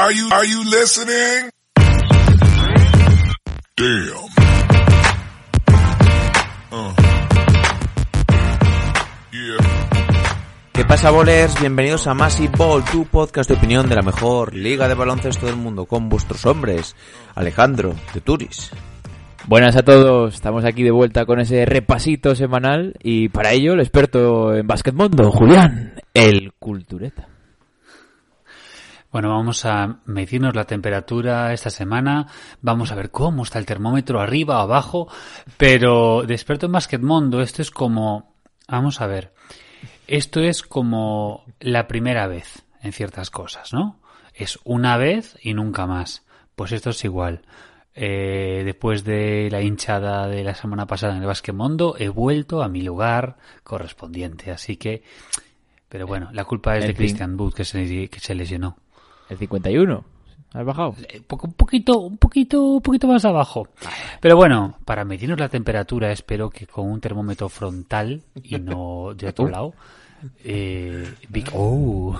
Are you, are you listening? Damn. Uh. Yeah. ¿Qué pasa, bolers? Bienvenidos a Massive Ball, tu podcast de opinión de la mejor liga de baloncesto del mundo, con vuestros hombres, Alejandro, de Turis. Buenas a todos, estamos aquí de vuelta con ese repasito semanal y para ello el experto en Mundo, Julián, el cultureta. Bueno, vamos a medirnos la temperatura esta semana, vamos a ver cómo está el termómetro arriba o abajo, pero de experto en Mundo esto es como, vamos a ver, esto es como la primera vez en ciertas cosas, ¿no? Es una vez y nunca más. Pues esto es igual. Eh, después de la hinchada de la semana pasada en el Mundo, he vuelto a mi lugar correspondiente. Así que, pero bueno, la culpa es de Christian Wood que se, que se lesionó. El 51. ¿Has bajado? Eh, un poquito, un poquito, un poquito más abajo. Pero bueno, para medirnos la temperatura, espero que con un termómetro frontal y no de otro lado. Eh, oh.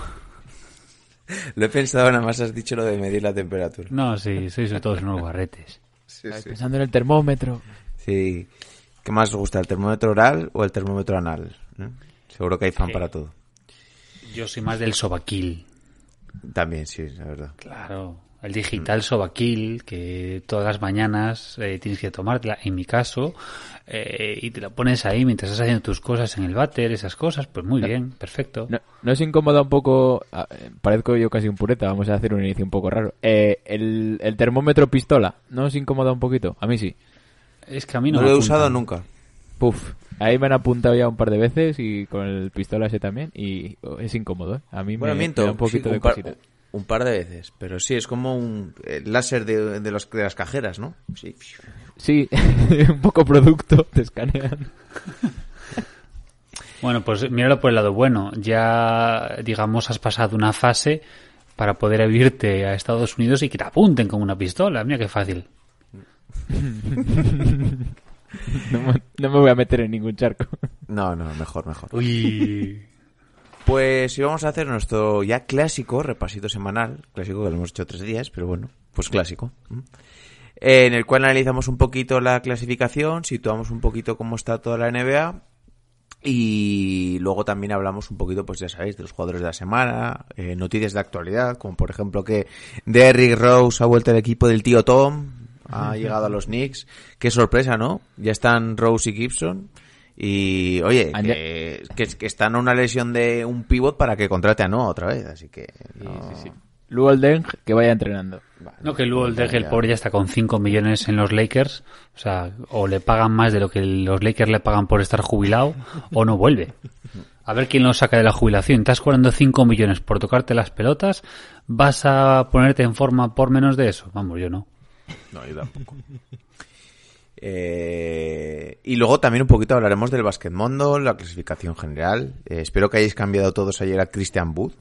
Lo he pensado, nada más has dicho lo de medir la temperatura. No, sí, sois todos unos barretes. Sí, Pensando en el termómetro. Sí. ¿Qué más os gusta, el termómetro oral o el termómetro anal? ¿Eh? Seguro que hay fan para todo. Yo soy más del sobaquil. También, sí, la verdad. Claro. El digital Sobaquil, que todas las mañanas eh, tienes que tomártela, en mi caso, eh, y te la pones ahí mientras estás haciendo tus cosas en el váter, esas cosas, pues muy bien, perfecto. No, ¿No es incómoda un poco? Ah, parezco yo casi un pureta, vamos a hacer un inicio un poco raro. Eh, el, el, termómetro pistola, ¿no os incomoda un poquito? A mí sí. Es que a mí no, no lo he usado nunca. Puf, ahí me han apuntado ya un par de veces y con el pistola ese también y es incómodo, A mí me, da un poquito de cosita. Un par de veces, pero sí, es como un láser de, de, los, de las cajeras, ¿no? Sí, sí un poco producto, te escanean. Bueno, pues míralo por el lado bueno. Ya, digamos, has pasado una fase para poder irte a Estados Unidos y que te apunten con una pistola. Mira qué fácil. no, no, me voy a meter en ningún charco. No, no, mejor, mejor. Uy. Pues íbamos a hacer nuestro ya clásico repasito semanal, clásico que lo hemos hecho tres días, pero bueno, pues clásico. En el cual analizamos un poquito la clasificación, situamos un poquito cómo está toda la NBA y luego también hablamos un poquito, pues ya sabéis, de los jugadores de la semana, eh, noticias de actualidad, como por ejemplo que Derrick Rose ha vuelto al equipo del tío Tom, ha llegado a los Knicks. Qué sorpresa, ¿no? Ya están Rose y Gibson. Y oye, que, que, están a una lesión de un pivot para que contrate a Noah otra vez, así que. No... Sí, Deng, que vaya entrenando. no, que Luol Deng, el pobre, ya está con 5 millones en los Lakers. O sea, o le pagan más de lo que los Lakers le pagan por estar jubilado, o no vuelve. A ver quién lo saca de la jubilación. Estás cobrando 5 millones por tocarte las pelotas. ¿Vas a ponerte en forma por menos de eso? Vamos, yo no. No, yo tampoco. Eh, y luego también un poquito hablaremos del Mundo, la clasificación general. Eh, espero que hayáis cambiado todos ayer a Christian Wood.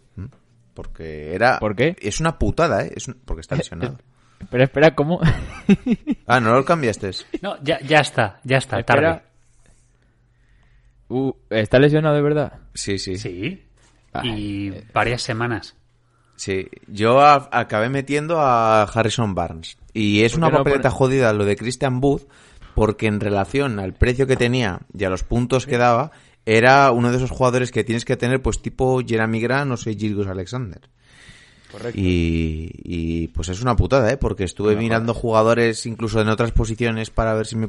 Porque era... ¿Por qué? Es una putada, ¿eh? Es porque está lesionado. Pero espera, ¿cómo? ah, ¿no lo cambiaste? No, ya, ya está, ya está, tarde. Uh, ¿Está lesionado de verdad? Sí, sí. Sí. y varias semanas. Sí, yo acabé metiendo a Harrison Barnes. Y es una papeleta jodida lo de Christian Booth, porque en relación al precio que tenía y a los puntos que daba, era uno de esos jugadores que tienes que tener, pues tipo Jeremy Grant o sé, Gilgus Alexander. Correcto. Y, pues es una putada, ¿eh? Porque estuve mirando jugadores incluso en otras posiciones para ver si, me,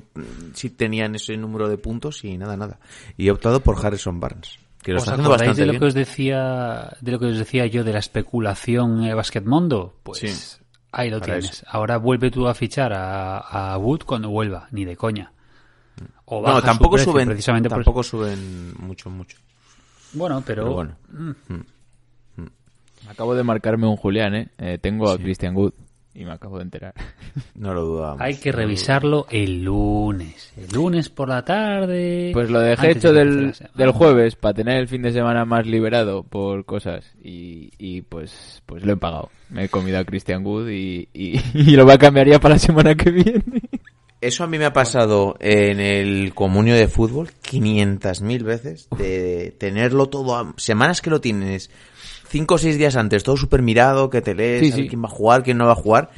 si tenían ese número de puntos y nada, nada. Y he optado por Harrison Barnes. Que lo ¿Os acordáis de lo que os decía de lo que os decía yo de la especulación en el Mundo? Pues ahí lo tienes. Ahora vuelve tú a fichar a, Wood cuando vuelva, ni de coña. O no, tampoco suben, precisamente tampoco suben mucho, mucho. Bueno, pero, bueno. Mm. Mm. Mm. Acabo de marcarme un Julián, ¿eh? eh tengo a Christian Wood y me acabo de enterar. No lo dudamos. Hay que revisarlo el lunes. El lunes por la tarde. Pues lo dejé hecho del, del, jueves para tener el fin de semana más liberado por cosas y, y pues pues lo he pagado. Me he comido a Christian Wood y, y, lo va a cambiar ya para la semana que viene. Eso a mí me ha pasado en el comunio de fútbol 500.000 veces de tenerlo todo a, semanas que lo tienes cinco o seis días antes, todo súper mirado, que te lees, Sí, sí. quién va a jugar, quién no va a jugar.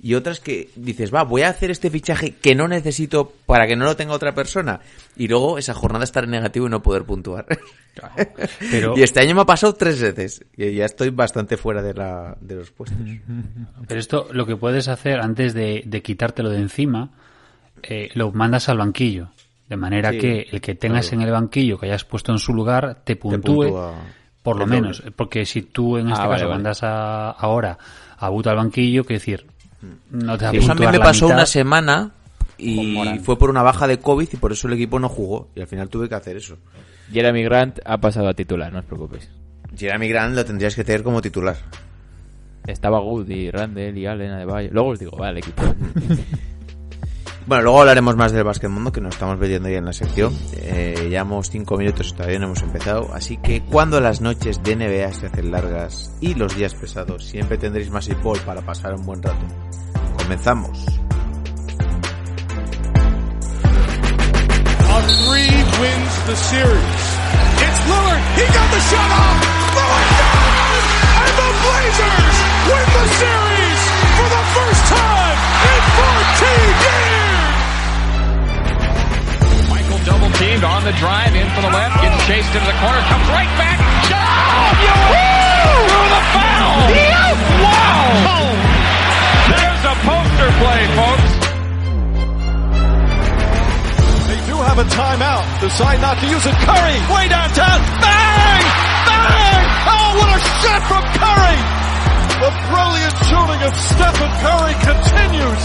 Y otras que dices, va, voy a hacer este fichaje que no necesito para que no lo tenga otra persona. Y luego esa jornada estar en negativo y no poder puntuar. Pero, y este año me ha pasado tres veces. Y ya estoy bastante fuera de, la, de los puestos. pero esto lo que puedes hacer antes de, de quitártelo de encima, eh, lo mandas al banquillo. De manera Sí, que el que tengas claro. en el banquillo que hayas puesto en su lugar te puntúe, puntúa por lo menos. doble. Porque si tú en Ah, este caso vale. mandas a, ahora a Buto al banquillo, que decir, no te va a eso a mí me pasó mitad. una semana y fue por una baja de COVID y por eso el equipo no jugó. Y al final tuve que hacer eso. Jeremy Grant ha pasado a titular, no os preocupéis. Jeremy Grant lo tendrías que tener como titular. Estaba Good y Randall y Allen Adebayo. Luego os digo, vale, el equipo. Bueno, luego hablaremos más del básquet mundo que nos estamos metiendo ya en la sección. Eh, llevamos cinco minutos y todavía no hemos empezado. Así que cuando las noches de NBA se hacen largas y los días pesados, siempre tendréis más ball para pasar un buen rato. Comenzamos. Double teamed on the drive in for the left, gets chased into the corner, comes right back. Shot! Through the foul! Wow! Oh! There's a poster play, folks. They do have a timeout. Decide not to use it. Curry, way downtown. Bang! Bang! Oh, what a shot from Curry! The brilliant shooting of Stephen Curry continues.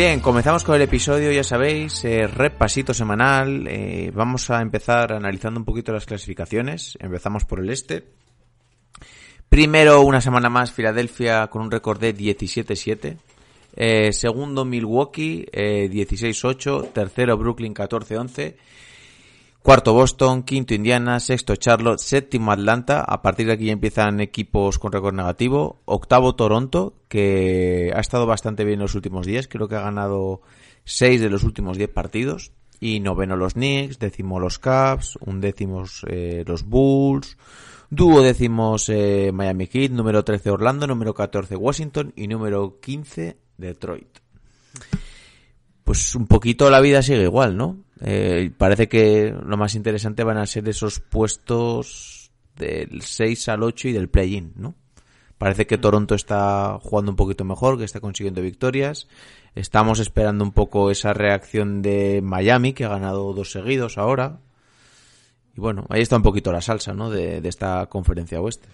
Bien, comenzamos con el episodio, ya sabéis, eh, repasito semanal. eh, vamos a empezar analizando un poquito las clasificaciones. Empezamos por el este. Primero, una semana más, Filadelfia con un récord de 17-7. Eh, segundo, Milwaukee, eh, 16-8. Tercero, Brooklyn, 14-11. Cuarto Boston, quinto Indiana, sexto Charlotte, séptimo Atlanta. A partir de aquí empiezan equipos con récord negativo. Octavo Toronto, que ha estado bastante bien en los últimos días. Creo que ha ganado seis de los últimos diez partidos. Y noveno los Knicks, décimo los Cavs, undécimos eh, los Bulls, dúo décimos eh, Miami Heat, número 13 Orlando, número 14 Washington y número 15 Detroit pues un poquito la vida sigue igual, ¿no? Eh, parece que lo más interesante van a ser esos puestos del 6 al 8 y del play-in, ¿no? Parece que Toronto está jugando un poquito mejor, que está consiguiendo victorias. Estamos esperando un poco esa reacción de Miami, que ha ganado dos seguidos ahora. Y bueno, ahí está un poquito la salsa, ¿no? De, de esta conferencia oeste.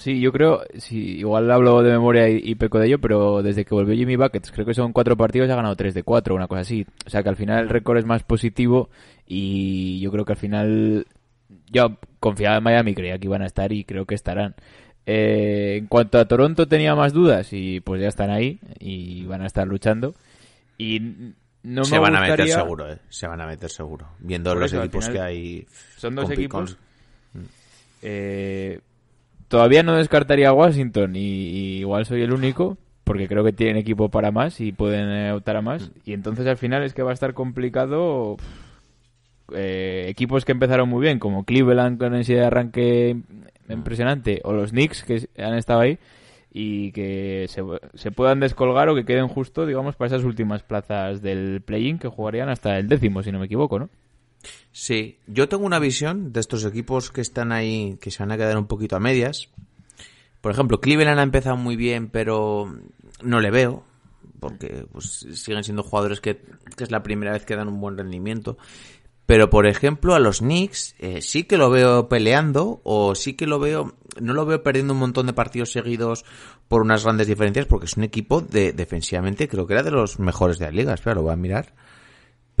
Sí, yo creo, sí, igual hablo de memoria y, y peco de ello, pero desde que volvió Jimmy Buckets, creo que son cuatro partidos y ha ganado tres de cuatro, una cosa así. O sea que al final el récord es más positivo y yo creo que al final yo confiaba en Miami, creía que iban a estar y creo que estarán. Eh, en cuanto a Toronto tenía más dudas y pues ya están ahí y van a estar luchando. Y no Se me van a meter gustaría- seguro, ¿eh? Se van a meter seguro. Viendo Por los eso, equipos que hay. son dos equipos. Eh, todavía no descartaría a Washington y, igual soy el único porque creo que tienen equipo para más y pueden eh, optar a más y entonces al final es que va a estar complicado eh, equipos que empezaron muy bien como Cleveland con ese arranque impresionante o los Knicks que han estado ahí y que se, se puedan descolgar o que queden justo digamos para esas últimas plazas del play-in que jugarían hasta el décimo si no me equivoco ¿no? Sí, yo tengo una visión de estos equipos que están ahí, que se van a quedar un poquito a medias. Por ejemplo, Cleveland ha empezado muy bien, pero no le veo, porque pues, siguen siendo jugadores que, es la primera vez que dan un buen rendimiento. Pero, por ejemplo, a los Knicks eh, sí que lo veo peleando, o sí que lo veo, no lo veo perdiendo un montón de partidos seguidos por unas grandes diferencias, porque es un equipo de defensivamente, creo que era de los mejores de la liga, espera, lo voy a mirar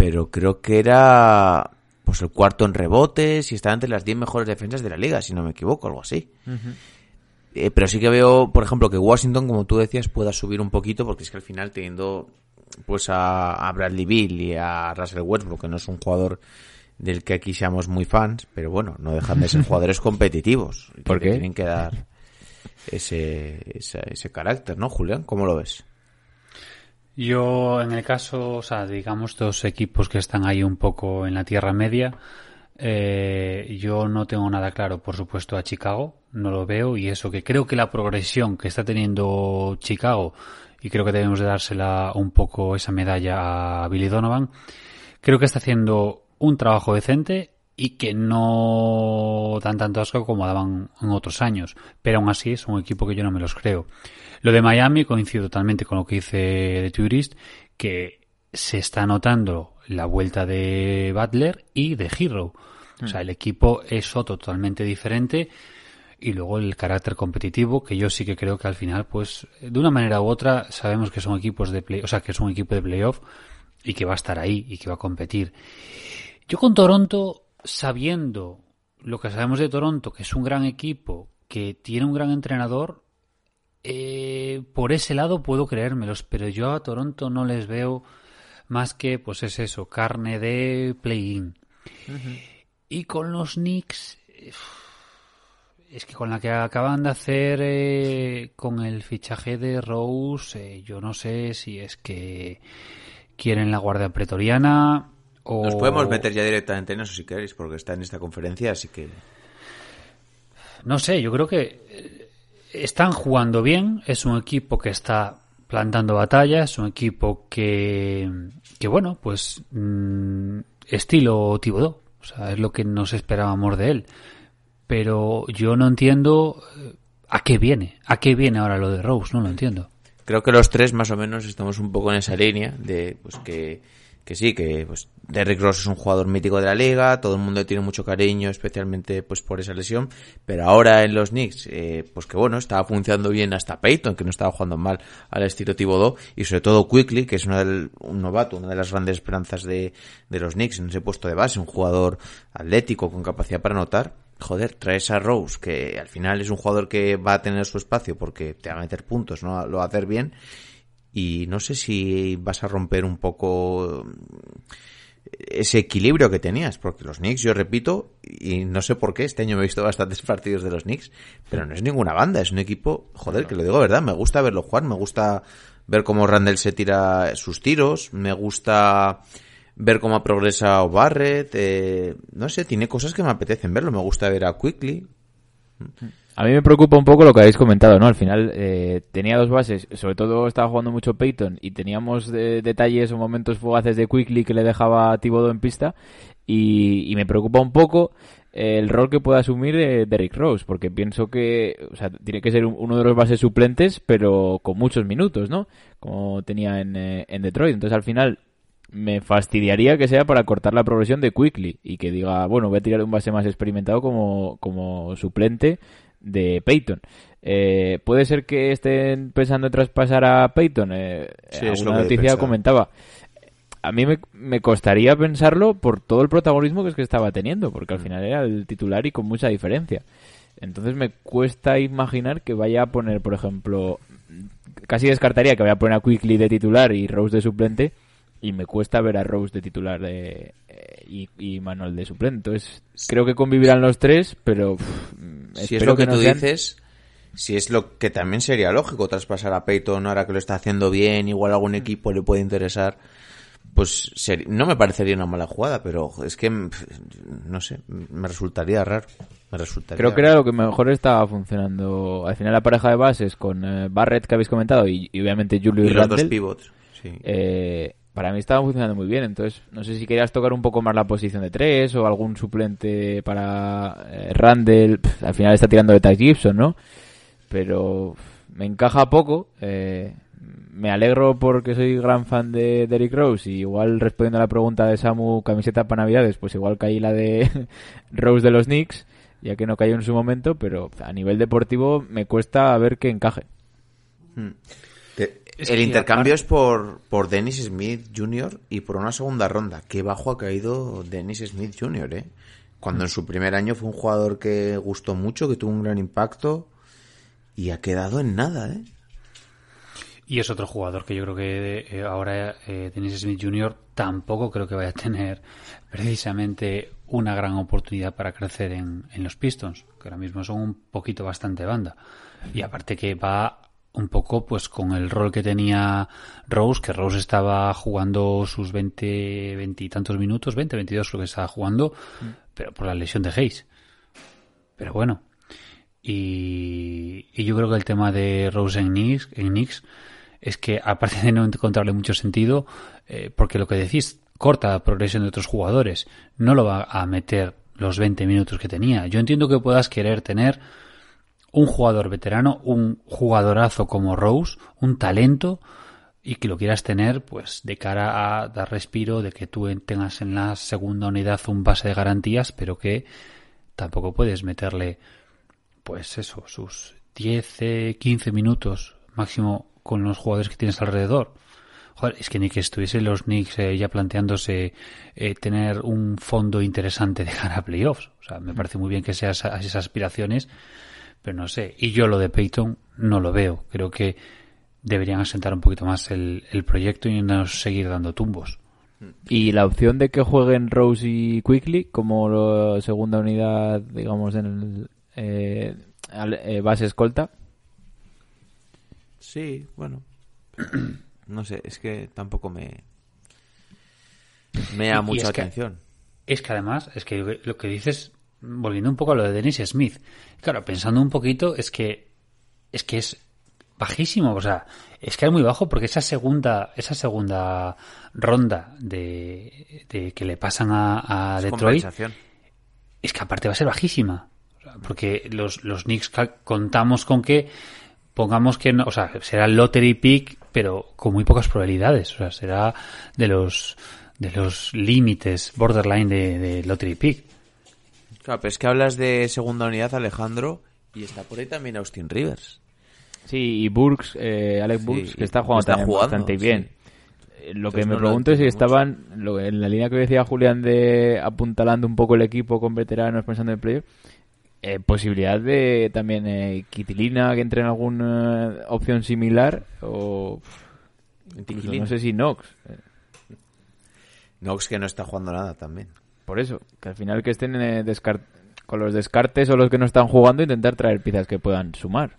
pero creo que era pues el cuarto en rebotes y está entre las 10 mejores defensas de la liga, si no me equivoco, algo así. Eh, pero sí que veo, por ejemplo, que Washington, como tú decías, pueda subir un poquito, porque es que al final teniendo pues a, a Bradley Bill y a Russell Westbrook, que no es un jugador del que aquí seamos muy fans, pero bueno, no dejan de ser jugadores competitivos. ¿Por que qué? Tienen que dar ese, ese, ese carácter, ¿no, Julián? ¿Cómo lo ves? Yo, en el caso, o sea, digamos, dos equipos que están ahí un poco en la Tierra Media, eh, yo no tengo nada claro, por supuesto, a Chicago, no lo veo, y eso que creo que la progresión que está teniendo Chicago, y creo que debemos de dársela un poco esa medalla a Billy Donovan, creo que está haciendo un trabajo decente y que no dan tanto asco como daban en otros años, pero aún así es un equipo que yo no me los creo. Lo de Miami coincido totalmente con lo que dice de Tourist, que se está notando la vuelta de Butler y de Hero. O sea, el equipo es otro totalmente diferente y luego el carácter competitivo que yo sí que creo que al final pues de una manera u otra sabemos que son equipos de play, o sea, que es un equipo de playoff y que va a estar ahí y que va a competir. Yo con Toronto sabiendo lo que sabemos de Toronto, que es un gran equipo, que tiene un gran entrenador, eh, por ese lado puedo creérmelos, pero yo a Toronto no les veo más que, pues es eso, carne de play-in. Y con los Knicks, eh, es que con la que acaban de hacer eh, con el fichaje de Rose, eh, yo no sé si es que quieren la guardia pretoriana o... Nos podemos meter ya directamente en eso si queréis, porque está en esta conferencia, así que... No sé, yo creo que eh, están jugando bien, es un equipo que está plantando batalla, es un equipo que, que bueno, pues mm, estilo Tibodó, o sea, es lo que nos esperábamos de él. Pero yo no entiendo eh, a qué viene, a qué viene ahora lo de Rose, no lo entiendo. Creo que los tres más o menos estamos un poco en esa línea de pues que, que sí, que pues Derrick Rose es un jugador mítico de la liga, todo el mundo tiene mucho cariño, especialmente pues por esa lesión, pero ahora en los Knicks, eh, pues que bueno, estaba funcionando bien hasta Peyton, que no estaba jugando mal al estilo Thibodeau, y sobre todo Quickly, que es una del- un novato, una de las grandes esperanzas de, de los Knicks en ese puesto de base, un jugador atlético con capacidad para anotar, joder, traes a Rose, que al final es un jugador que va a tener su espacio porque te va a meter puntos, ¿no? Lo va a hacer bien. Y no sé si vas a romper un poco ese equilibrio que tenías, porque los Knicks, yo repito, y no sé por qué, este año me he visto bastantes partidos de los Knicks, pero no es ninguna banda, es un equipo, joder, que lo digo verdad, me gusta verlo jugar, me gusta ver cómo Randall se tira sus tiros, me gusta ver cómo progresa Barrett, eh, no sé, tiene cosas que me apetecen verlo, me gusta ver a Quickly, A mí me preocupa un poco lo que habéis comentado, ¿no? Al final eh, tenía dos bases, sobre todo estaba jugando mucho Peyton y teníamos de- detalles o momentos fugaces de Quickly que le dejaba a en pista y, y me preocupa un poco el rol que pueda asumir eh, Derrick Rose, porque pienso que o sea, tiene que ser un- uno de los bases suplentes, pero con muchos minutos, ¿no? Como tenía en, eh, en Detroit. Entonces al final me fastidiaría que sea para cortar la progresión de Quickly y que diga, bueno, voy a tirar un base más experimentado como, como suplente de Peyton. Eh, ¿Puede ser que estén pensando en traspasar a Peyton? Eh, Sí, es he noticia comentaba. A mí me, me costaría pensarlo por todo el protagonismo que es que estaba teniendo, porque Mm. al final era el titular y con mucha diferencia. Entonces me cuesta imaginar que vaya a poner, por ejemplo, casi descartaría que vaya a poner a Quickly de titular y Rose de suplente, y me cuesta ver a Rose de titular de, eh, y, y Manuel de suplente. Entonces creo que convivirán los tres, pero si es lo que, no tú sean- dices, si es lo que también sería lógico traspasar a Peyton ahora que lo está haciendo bien, igual algún equipo le puede interesar, pues seri- no me parecería una mala jugada, pero es que pf, no sé, me resultaría raro. Me resultaría Creo que era lo que mejor estaba funcionando. Al final la pareja de bases con eh, Barrett que habéis comentado y, y obviamente Julio y y los dos Randle, pivots. Sí. eh, para mí estaban funcionando muy bien. Entonces, no sé si querías tocar un poco más la posición de tres o algún suplente para eh, Randall. Al final está tirando de Ty Gibson, ¿no? Pero me encaja poco. eh, me alegro porque soy gran fan de Derrick Rose y igual respondiendo a la pregunta de Samu camiseta para navidades, pues igual caí la de Rose de los Knicks, ya que no cayó en su momento, pero a nivel deportivo me cuesta ver que encaje. Mm. El intercambio es por, por Dennis Smith Jr. y por una segunda ronda. Qué bajo ha caído Dennis Smith Jr., ¿eh? Cuando en su primer año fue un jugador que gustó mucho, que tuvo un gran impacto y ha quedado en nada, ¿eh? Y es otro jugador que yo creo que eh, ahora eh, Dennis Smith Jr. tampoco creo que vaya a tener precisamente una gran oportunidad para crecer en, en los Pistons, que ahora mismo son un poquito bastante banda. Y aparte que va un poco pues con el rol que tenía Rose, que Rose estaba jugando sus 20, 20 y tantos minutos, 20, 22 creo que estaba jugando, pero por la lesión de Hayes. Pero bueno, y, y yo creo que el tema de Rose en Knicks, en Knicks es que aparte de no encontrarle mucho sentido, eh, porque lo que decís corta la progresión de otros jugadores, no lo va a meter los 20 minutos que tenía. Yo entiendo que puedas querer tener un jugador veterano, un jugadorazo como Rose, un talento y que lo quieras tener pues de cara a dar respiro de que tú tengas en la segunda unidad un base de garantías, pero que tampoco puedes meterle pues eso, sus 10, 15 minutos máximo con los jugadores que tienes alrededor. Es que ni que estuviesen los Knicks eh, ya planteándose eh, tener un fondo interesante de cara a playoffs. O sea, me parece muy bien que sean esas aspiraciones, pero no sé. Y yo lo de Peyton no lo veo. Creo que deberían asentar un poquito más el, el proyecto y no seguir dando tumbos. Y la opción de que jueguen Rose y Quickly como la segunda unidad, digamos, en el eh, al- eh, base escolta. Sí, bueno. No sé, es que tampoco me. Me da mucha es que- atención. Es que además, es que lo que dices, volviendo un poco a lo de Dennis Smith, claro, pensando un poquito, es que es que es bajísimo, o sea, es que es muy bajo porque esa segunda, esa segunda ronda de, de que le pasan a, Detroit, es que aparte va a ser bajísima. Porque los, los Knicks contamos con que pongamos que no, o sea, será lottery pick, pero con muy pocas probabilidades. O sea, será de los de los límites borderline de, de lottery pick. Claro, pero es que hablas de segunda unidad, Alejandro, y está por ahí también Austin Rivers. Sí, y Burks, eh, Alex Sí, Burks, que está jugando está también jugando, bastante sí. bien. Eh, Lo que me no pregunto es si mucho. estaban, lo- en la línea que decía Julián de apuntalando un poco el equipo con veteranos pensando en el playoff, eh, posibilidad de también eh, Kitilina que entre en alguna opción similar o no sé si Knox. eh, Knox que no está jugando nada también. Por eso, que al final que estén eh, con los descartes o los que no están jugando intentar traer piezas que puedan sumar.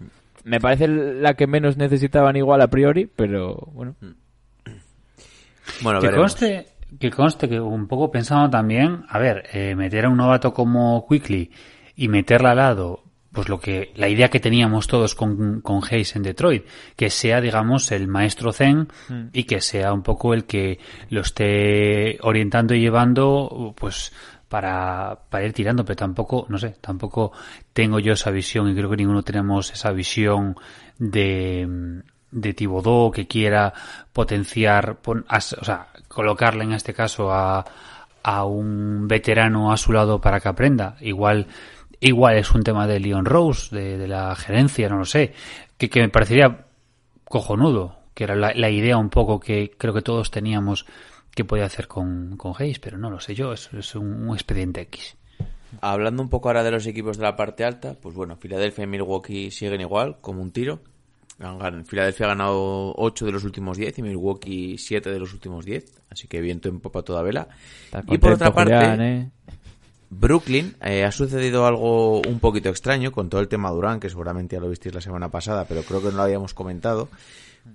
Me parece la que menos necesitaban igual a priori, pero bueno. Bueno, que veremos. conste, que conste que un poco pensando también, a ver, eh, meter a un novato como Quickly y meterla al lado, pues lo que, la idea que teníamos todos con, con Hayes en Detroit, que sea, digamos, el maestro Zen y que sea un poco el que lo esté orientando y llevando, pues, para, para ir tirando, pero tampoco, no sé, tampoco tengo yo esa visión y creo que ninguno tenemos esa visión de, de Thibodeau que quiera potenciar, pon- as- o sea, colocarle en este caso a, a un veterano a su lado para que aprenda. Igual, igual es un tema de Leon Rose, de, de la gerencia, no lo sé, que, que me parecería cojonudo, que era la, la idea un poco que creo que todos teníamos que podía hacer con, con Hayes, pero no lo sé yo, es, es un, un expediente X. Hablando un poco ahora de los equipos de la parte alta, pues bueno, Filadelfia y Milwaukee siguen igual, como un tiro. Filadelfia ha ganado 8 de los últimos 10 y Milwaukee 7 de los últimos 10, así que viento en popa toda vela. Y por otra parte, Julián, ¿eh? Brooklyn eh, ha sucedido algo un poquito extraño con todo el tema Durán, que seguramente ya lo visteis la semana pasada, pero creo que no lo habíamos comentado.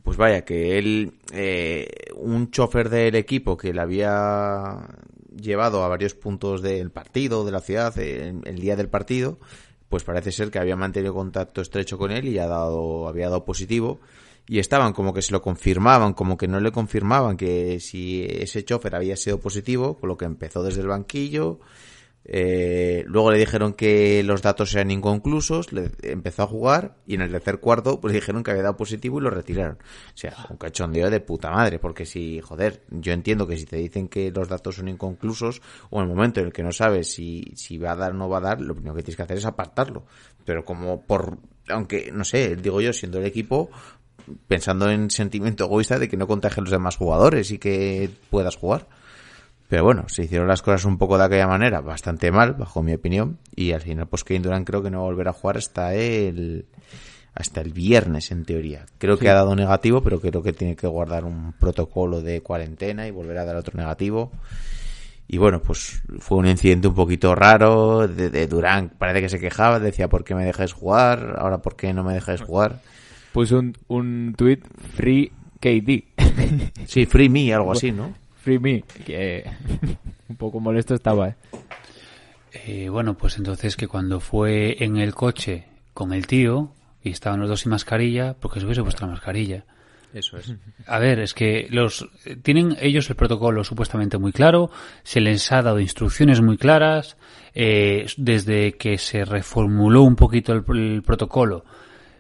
Pues vaya, que él, eh, un chofer del equipo que le había llevado a varios puntos del partido, de la ciudad, el, el día del partido, pues parece ser que había mantenido contacto estrecho con él y ha dado, había dado positivo. Y estaban como que se lo confirmaban, como que no le confirmaban que si ese chofer había sido positivo, con lo que empezó desde el banquillo, eh, luego le dijeron que los datos eran inconclusos, le empezó a jugar y en el tercer cuarto pues dijeron que había dado positivo y lo retiraron. O sea, un cachondeo de puta madre, porque si, joder, yo entiendo que si te dicen que los datos son inconclusos o en el momento en el que no sabes si, si va a dar o no va a dar, lo primero que tienes que hacer es apartarlo. Pero como por, aunque, no sé, digo yo, siendo el equipo, pensando en sentimiento egoísta de que no contagien los demás jugadores y que puedas jugar. Pero bueno, se hicieron las cosas un poco de aquella manera, bastante mal, bajo mi opinión, y al final pues Kevin Durant creo que no va a volver a jugar hasta el hasta el viernes en teoría. Creo que ha dado negativo, pero creo que tiene que guardar un protocolo de cuarentena y volver a dar otro negativo. Y bueno, pues fue un incidente un poquito raro. De, de Durán parece que se quejaba, decía, ¿por qué me dejáis jugar? Ahora, ¿por qué no me dejáis jugar? Puso un, un tweet free KD. Sí, free me, algo así, ¿no? Free me. Que un poco molesto estaba, ¿eh? Eh, bueno, pues entonces que cuando fue en el coche con el tío y estaban los dos sin mascarilla, porque se hubiese puesto la mascarilla. Eso es. A ver, es que los tienen ellos el protocolo supuestamente muy claro, se les ha dado instrucciones muy claras, eh, desde que se reformuló un poquito el, el protocolo,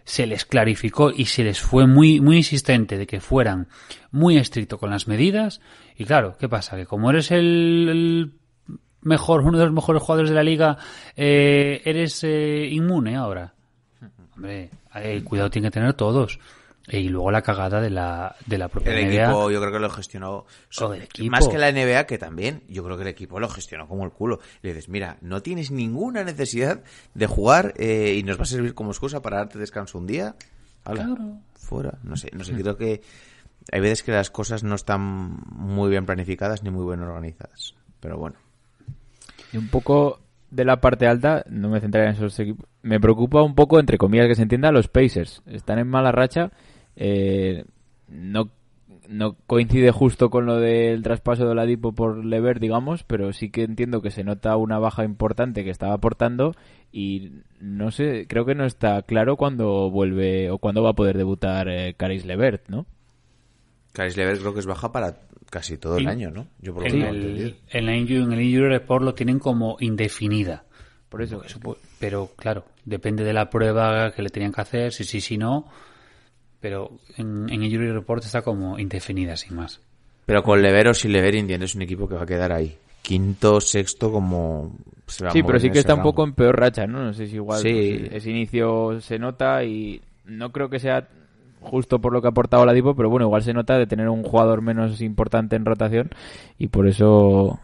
se les clarificó y se les fue muy muy insistente de que fueran muy estricto con las medidas y claro, ¿qué pasa? Que como eres el, mejor uno de los mejores jugadores de la liga, eh, eres eh, inmune ahora. Hombre, eh, cuidado tienen que tener todos. Y luego la cagada de la, de la propia El NBA. equipo yo creo que lo gestionó el equipo. más que la NBA que también yo creo que el equipo lo gestionó como el culo le dices mira no tienes ninguna necesidad de jugar eh, y nos va a servir como excusa para darte descanso un día Hala, fuera no sé no sé creo que hay veces que las cosas no están muy bien planificadas ni muy bien organizadas pero bueno Y un poco de la parte alta, no me centraré en esos equipos. Me preocupa un poco, entre comillas, que se entienda, los Pacers. Están en mala racha. Eh, no, no coincide justo con lo del traspaso de Oladipo por Lever, digamos, pero sí que entiendo que se nota una baja importante que estaba aportando y no sé, creo que no está claro cuándo vuelve o cuándo va a poder debutar eh, Caris Levert, ¿no? Caris Lever creo que es baja para casi todo el año ¿no? yo por lo En el, en, la injury, en el injury report lo tienen como indefinida. Por eso. Supo- Pero claro, depende de la prueba que le tenían que hacer, si sí, si no. Pero en, en injury report está como indefinida, sin más. pero con Lever o sin Lever entiendo es un equipo que va a quedar ahí quinto sexto como se va a Sí, pero sí que está un poco en peor racha, ¿no? No sé si igual Sí. pues, ese inicio se nota y no creo que sea justo por lo que ha aportado la Dipo, pero bueno, igual se nota de tener un jugador menos importante en rotación y por eso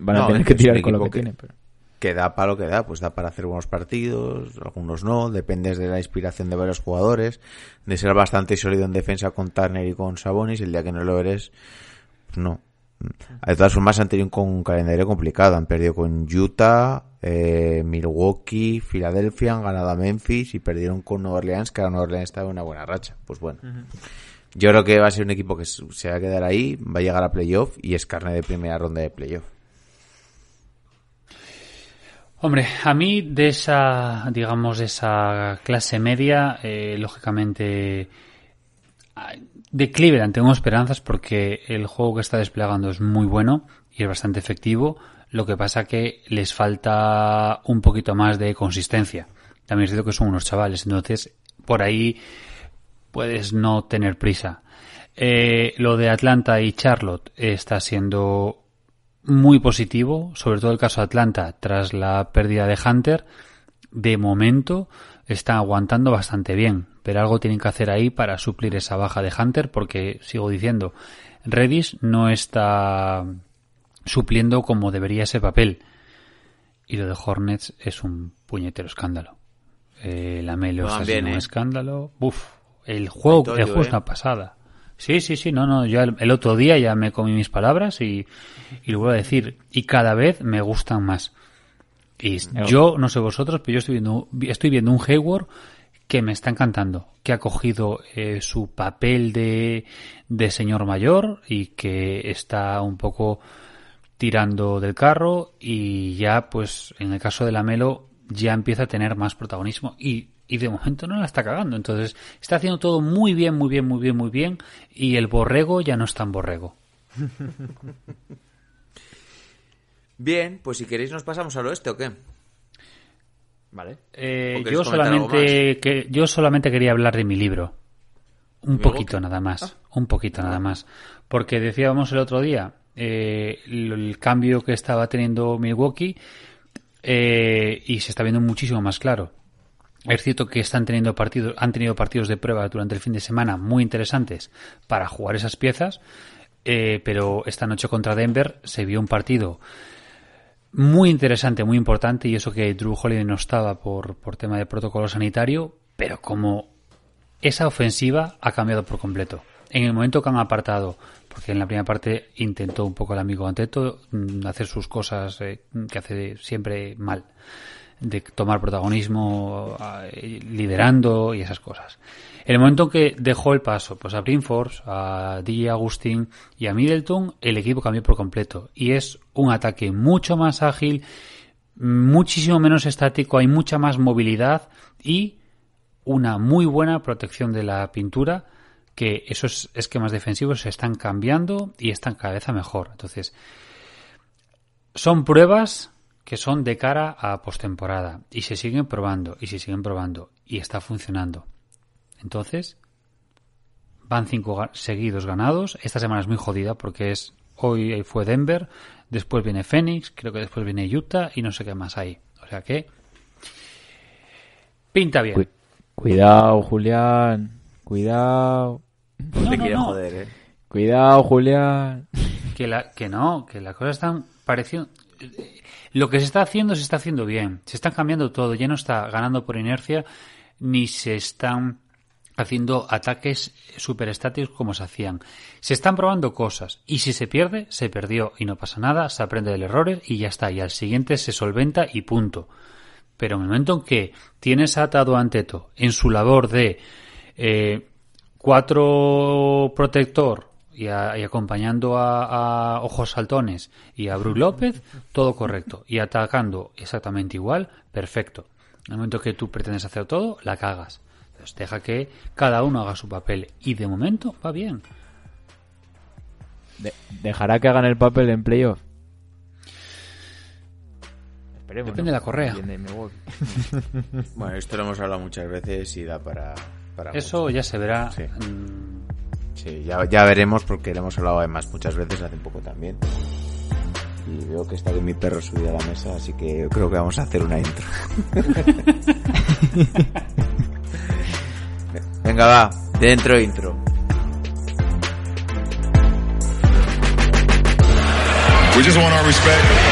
van a No, tener es que tirar con lo que, que- tienen. pero- que da para lo que da, pues da para hacer buenos partidos, algunos no, dependes de la inspiración de varios jugadores, de ser bastante sólido en defensa con Turner y con Sabonis, el día que no lo eres, pues no. De todas formas han tenido un, calendario complicado, han perdido con Utah, eh, Milwaukee, Filadelfia, han ganado a Memphis y perdieron con Nueva Orleans, que ahora Nueva Orleans está en una buena racha, pues bueno. Yo creo que va a ser un equipo que se va a quedar ahí, va a llegar a playoff y es carne de primera ronda de playoff. Hombre, a mí de esa, digamos, de esa clase media, eh, lógicamente, ah, de Cleveland tengo esperanzas porque el juego que está desplegando es muy bueno y es bastante efectivo. Lo que pasa que les falta un poquito más de consistencia. También es cierto que son unos chavales, entonces por ahí puedes no tener prisa. Eh, lo de Atlanta y Charlotte está siendo muy positivo, sobre todo el caso de Atlanta tras la pérdida de Hunter. De momento está aguantando bastante bien, pero algo tienen que hacer ahí para suplir esa baja de Hunter porque sigo diciendo, Redis no está supliendo como debería ese papel. Y lo de Hornets es un puñetero escándalo. Eh, la Melo bien, un ¿eh? escándalo. Uf, el juego, el juego es ¿eh? una pasada. Sí, sí, sí, no, no, ya el, el otro día ya me comí mis palabras y, y lo voy a decir. Y cada vez me gustan más. Y yo, no sé vosotros, pero yo estoy viendo, estoy viendo un Hayward que me está encantando, que ha cogido eh, su papel de, de señor mayor y que está un poco tirando del carro y ya, pues, en el caso de la Melo, ya empieza a tener más protagonismo y, y de momento no la está cagando. Entonces, está haciendo todo muy bien, muy bien, muy bien, muy bien y el borrego ya no es tan borrego. Bien, pues si queréis nos pasamos al oeste o qué. Vale. Eh, ¿O queréis yo solamente que yo solamente quería hablar de mi libro. Un ¿Luego poquito nada más, un poquito nada más, porque decíamos el otro día eh, el, el cambio que estaba teniendo Milwaukee eh, y se está viendo muchísimo más claro. Es cierto que están teniendo partidos, han tenido partidos de prueba durante el fin de semana muy interesantes para jugar esas piezas, eh, pero esta noche contra Denver se vio un partido muy interesante, muy importante, y eso que Drew Holiday no estaba por, por tema de protocolo sanitario, pero como esa ofensiva ha cambiado por completo. En el momento que han apartado, porque en la primera parte intentó un poco el amigo Anteto mm, hacer sus cosas eh, que hace siempre mal de tomar protagonismo, liderando y esas cosas. En el momento en que dejó el paso pues a Brinforce, a DJ Agustín y a Middleton, el equipo cambió por completo y es un ataque mucho más ágil, muchísimo menos estático, hay mucha más movilidad y una muy buena protección de la pintura que esos esquemas defensivos se están cambiando y están cada vez mejor. Entonces, son pruebas que son de cara a postemporada y se siguen probando y se siguen probando y está funcionando. Entonces, van cinco seguidos ganados. Esta semana es muy jodida porque es hoy fue Denver, después viene Phoenix, creo que después viene Utah y no sé qué más hay. O sea que pinta bien. cuidado, Julián. Cuidado. No, no, no. Joder, eh. Cuidado, Julián. Que, la, que no, que las cosas están pareciendo lo que se está haciendo se está haciendo bien. Se está cambiando todo. Ya no está ganando por inercia ni se están haciendo ataques super estáticos como se hacían. Se están probando cosas y si se pierde, se perdió y no pasa nada, se aprende del error y ya está. Y al siguiente se solventa y punto. Pero en el momento en que tienes atado a Anteto en su labor de eh, cuatro protector, y, acompañando a, Ojos Saltones y a Bru López, todo correcto. Y atacando exactamente igual, perfecto. En el momento que tú pretendes hacer todo, la cagas. Entonces deja que cada uno haga su papel. Y de momento va bien. ¿Dejará que hagan el papel en playoff? Depende de la correa. bueno, esto lo hemos hablado muchas veces y da para... Eso ya se verá. Sí, ya, ya veremos porque le hemos hablado además muchas veces hace poco también. Y veo que está bien mi perro subido a la mesa, así que yo creo que vamos a hacer una intro. Venga, va, dentro intro. We just want our respect.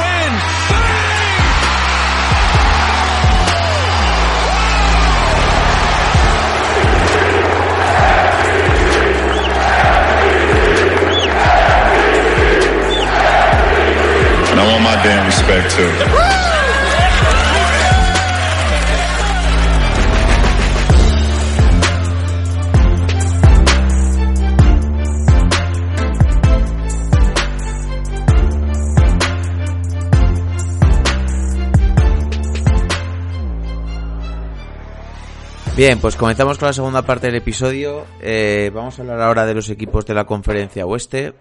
Bien, pues comenzamos con la segunda parte del episodio. Eh, vamos a hablar ahora de los equipos de la conferencia oeste.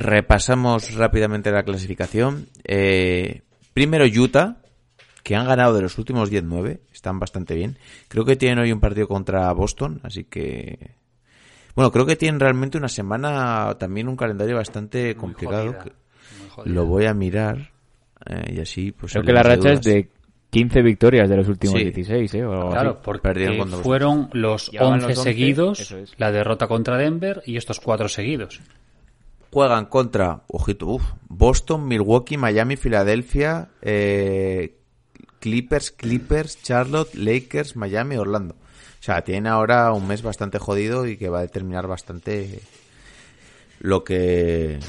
Repasamos rápidamente la clasificación. Eh, primero Utah, que han ganado de los últimos 10-9, están bastante bien. Creo que tienen hoy un partido contra Boston, así que... Bueno, creo que tienen realmente una semana, también un calendario bastante complicado. Lo voy a mirar eh, y así pues... Creo que la racha es de 15 victorias de los últimos 16, ¿eh? claro, porque fueron los 11 seguidos, la derrota contra Denver y estos cuatro seguidos juegan contra, ojito, Boston, Milwaukee, Miami, Filadelfia, eh, Clippers, Clippers, Charlotte, Lakers, Miami, Orlando. O sea, tienen ahora un mes bastante jodido y que va a determinar bastante lo que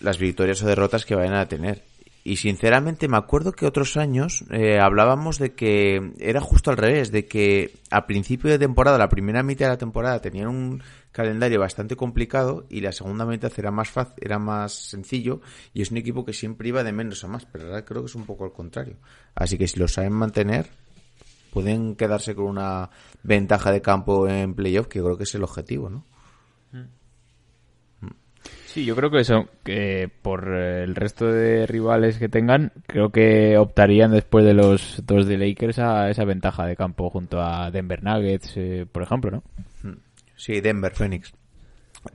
las victorias o derrotas que vayan a tener. Y sinceramente me acuerdo que otros años eh, hablábamos de que era justo al revés, de que a principio de temporada, la primera mitad de la temporada tenían un calendario bastante complicado y la segunda mitad era más fácil, era más sencillo y es un equipo que siempre iba de menos a más, pero creo que es un poco al contrario. Así que si lo saben mantener, pueden quedarse con una ventaja de campo en playoff, que creo que es el objetivo, ¿no? Sí, yo creo que eso, que por el resto de rivales que tengan, creo que optarían después de los dos de Lakers a esa ventaja de campo junto a Denver Nuggets, eh, por ejemplo, ¿no? Sí, Denver, Phoenix.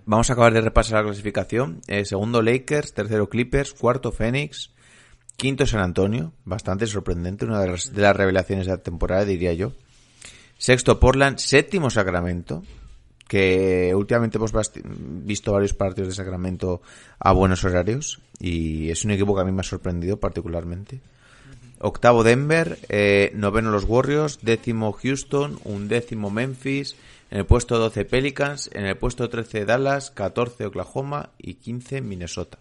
Vamos a acabar de repasar la clasificación. Eh, segundo Lakers, tercero Clippers, cuarto Phoenix, quinto San Antonio, bastante sorprendente, una de las, de las revelaciones de la temporada, diría yo. Sexto Portland, séptimo Sacramento, que últimamente hemos visto varios partidos de Sacramento a buenos horarios y es un equipo que a mí me ha sorprendido particularmente. Octavo Denver, eh, noveno los Warriors, décimo Houston, undécimo Memphis, en el puesto 12 Pelicans, en el puesto 13 Dallas, 14 Oklahoma y 15 Minnesota.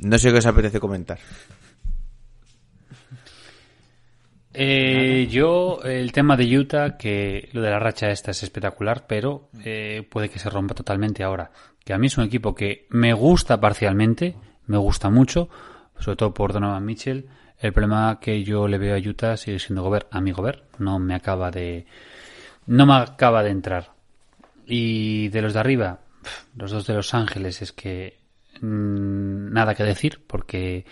No sé qué os apetece comentar. Eh, yo, el tema de Utah, que lo de la racha esta es espectacular, pero eh, puede que se rompa totalmente ahora. Que a mí es un equipo que me gusta parcialmente, me gusta mucho, sobre todo por Donovan Mitchell. El problema que yo le veo a Utah sigue siendo Gobert, a mi Gobert, no me acaba de, no me acaba de entrar. Y de los de arriba, los dos de Los Ángeles, es que mm, nada que decir, porque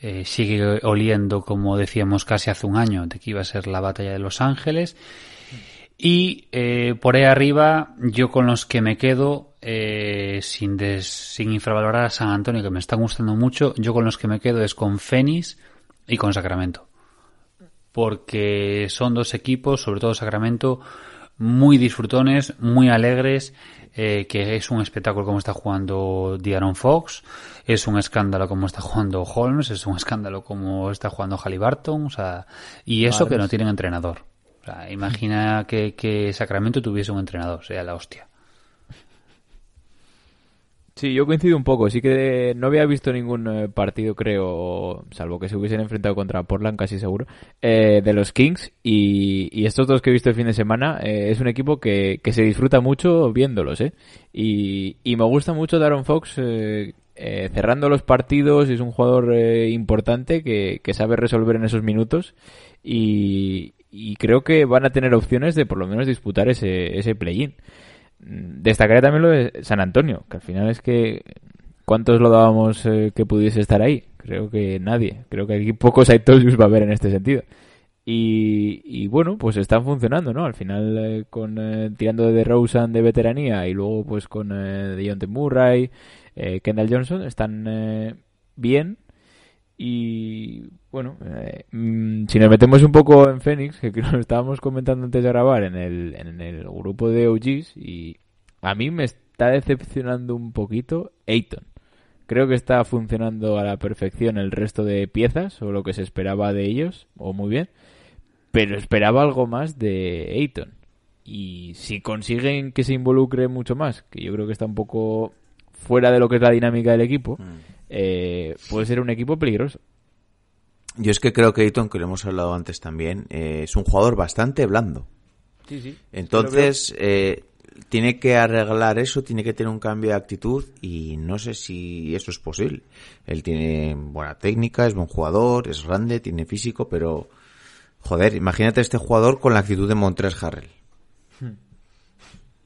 eh, sigue oliendo, como decíamos casi hace un año, de que iba a ser la batalla de Los Ángeles. Y eh, por ahí arriba, yo con los que me quedo, eh, sin, des- sin infravalorar a San Antonio, que me están gustando mucho, yo con los que me quedo es con Phoenix y con Sacramento. Porque son dos equipos, sobre todo Sacramento, muy disfrutones, muy alegres, eh, que es un espectáculo como está jugando Diaron Fox, es un escándalo como está jugando Holmes, es un escándalo como está jugando Halliburton, o sea, y eso que no tienen entrenador. O sea, imagina que, que Sacramento tuviese un entrenador, sería la hostia. Sí, yo coincido un poco. Sí que no había visto ningún eh, partido, creo, salvo que se hubiesen enfrentado contra Portland, casi seguro, eh, de los Kings. Y, estos dos que he visto el fin de semana, eh, es un equipo que, que se disfruta mucho viéndolos, ¿eh? Y, y me gusta mucho Daron Fox eh, eh, cerrando los partidos. Es un jugador importante que, que sabe resolver en esos minutos. Y, y creo que van a tener opciones de por lo menos disputar ese, ese play-in. Destacaré también lo de San Antonio, que al final es que ¿cuántos lo dábamos eh, que pudiese estar ahí? Creo que nadie. Creo que aquí pocos Aitolius va a haber en este sentido. Y, y bueno, pues están funcionando, ¿no? Al final eh, con eh, tirando de Rosen de veteranía y luego pues con eh, Dejounte Murray, eh, Kendall Johnson están bien y bueno, eh, mm, si nos metemos un poco en Phoenix, que lo estábamos comentando antes de grabar en el, en el grupo de OGs, y a mí me está decepcionando un poquito Ayton. Creo que está funcionando a la perfección el resto de piezas, o lo que se esperaba de ellos, o muy bien, pero esperaba algo más de Ayton. Y si consiguen que se involucre mucho más, que yo creo que está un poco fuera de lo que es la dinámica del equipo, eh, puede ser un equipo peligroso. Yo es que creo que Ayton, que lo hemos hablado antes también, eh, es un jugador bastante blando. Sí, sí. Entonces, eh, tiene que arreglar eso, tiene que tener un cambio de actitud y no sé si eso es posible. Él tiene buena técnica, es buen jugador, es grande, tiene físico, pero joder, imagínate este jugador con la actitud de Montres Harrell.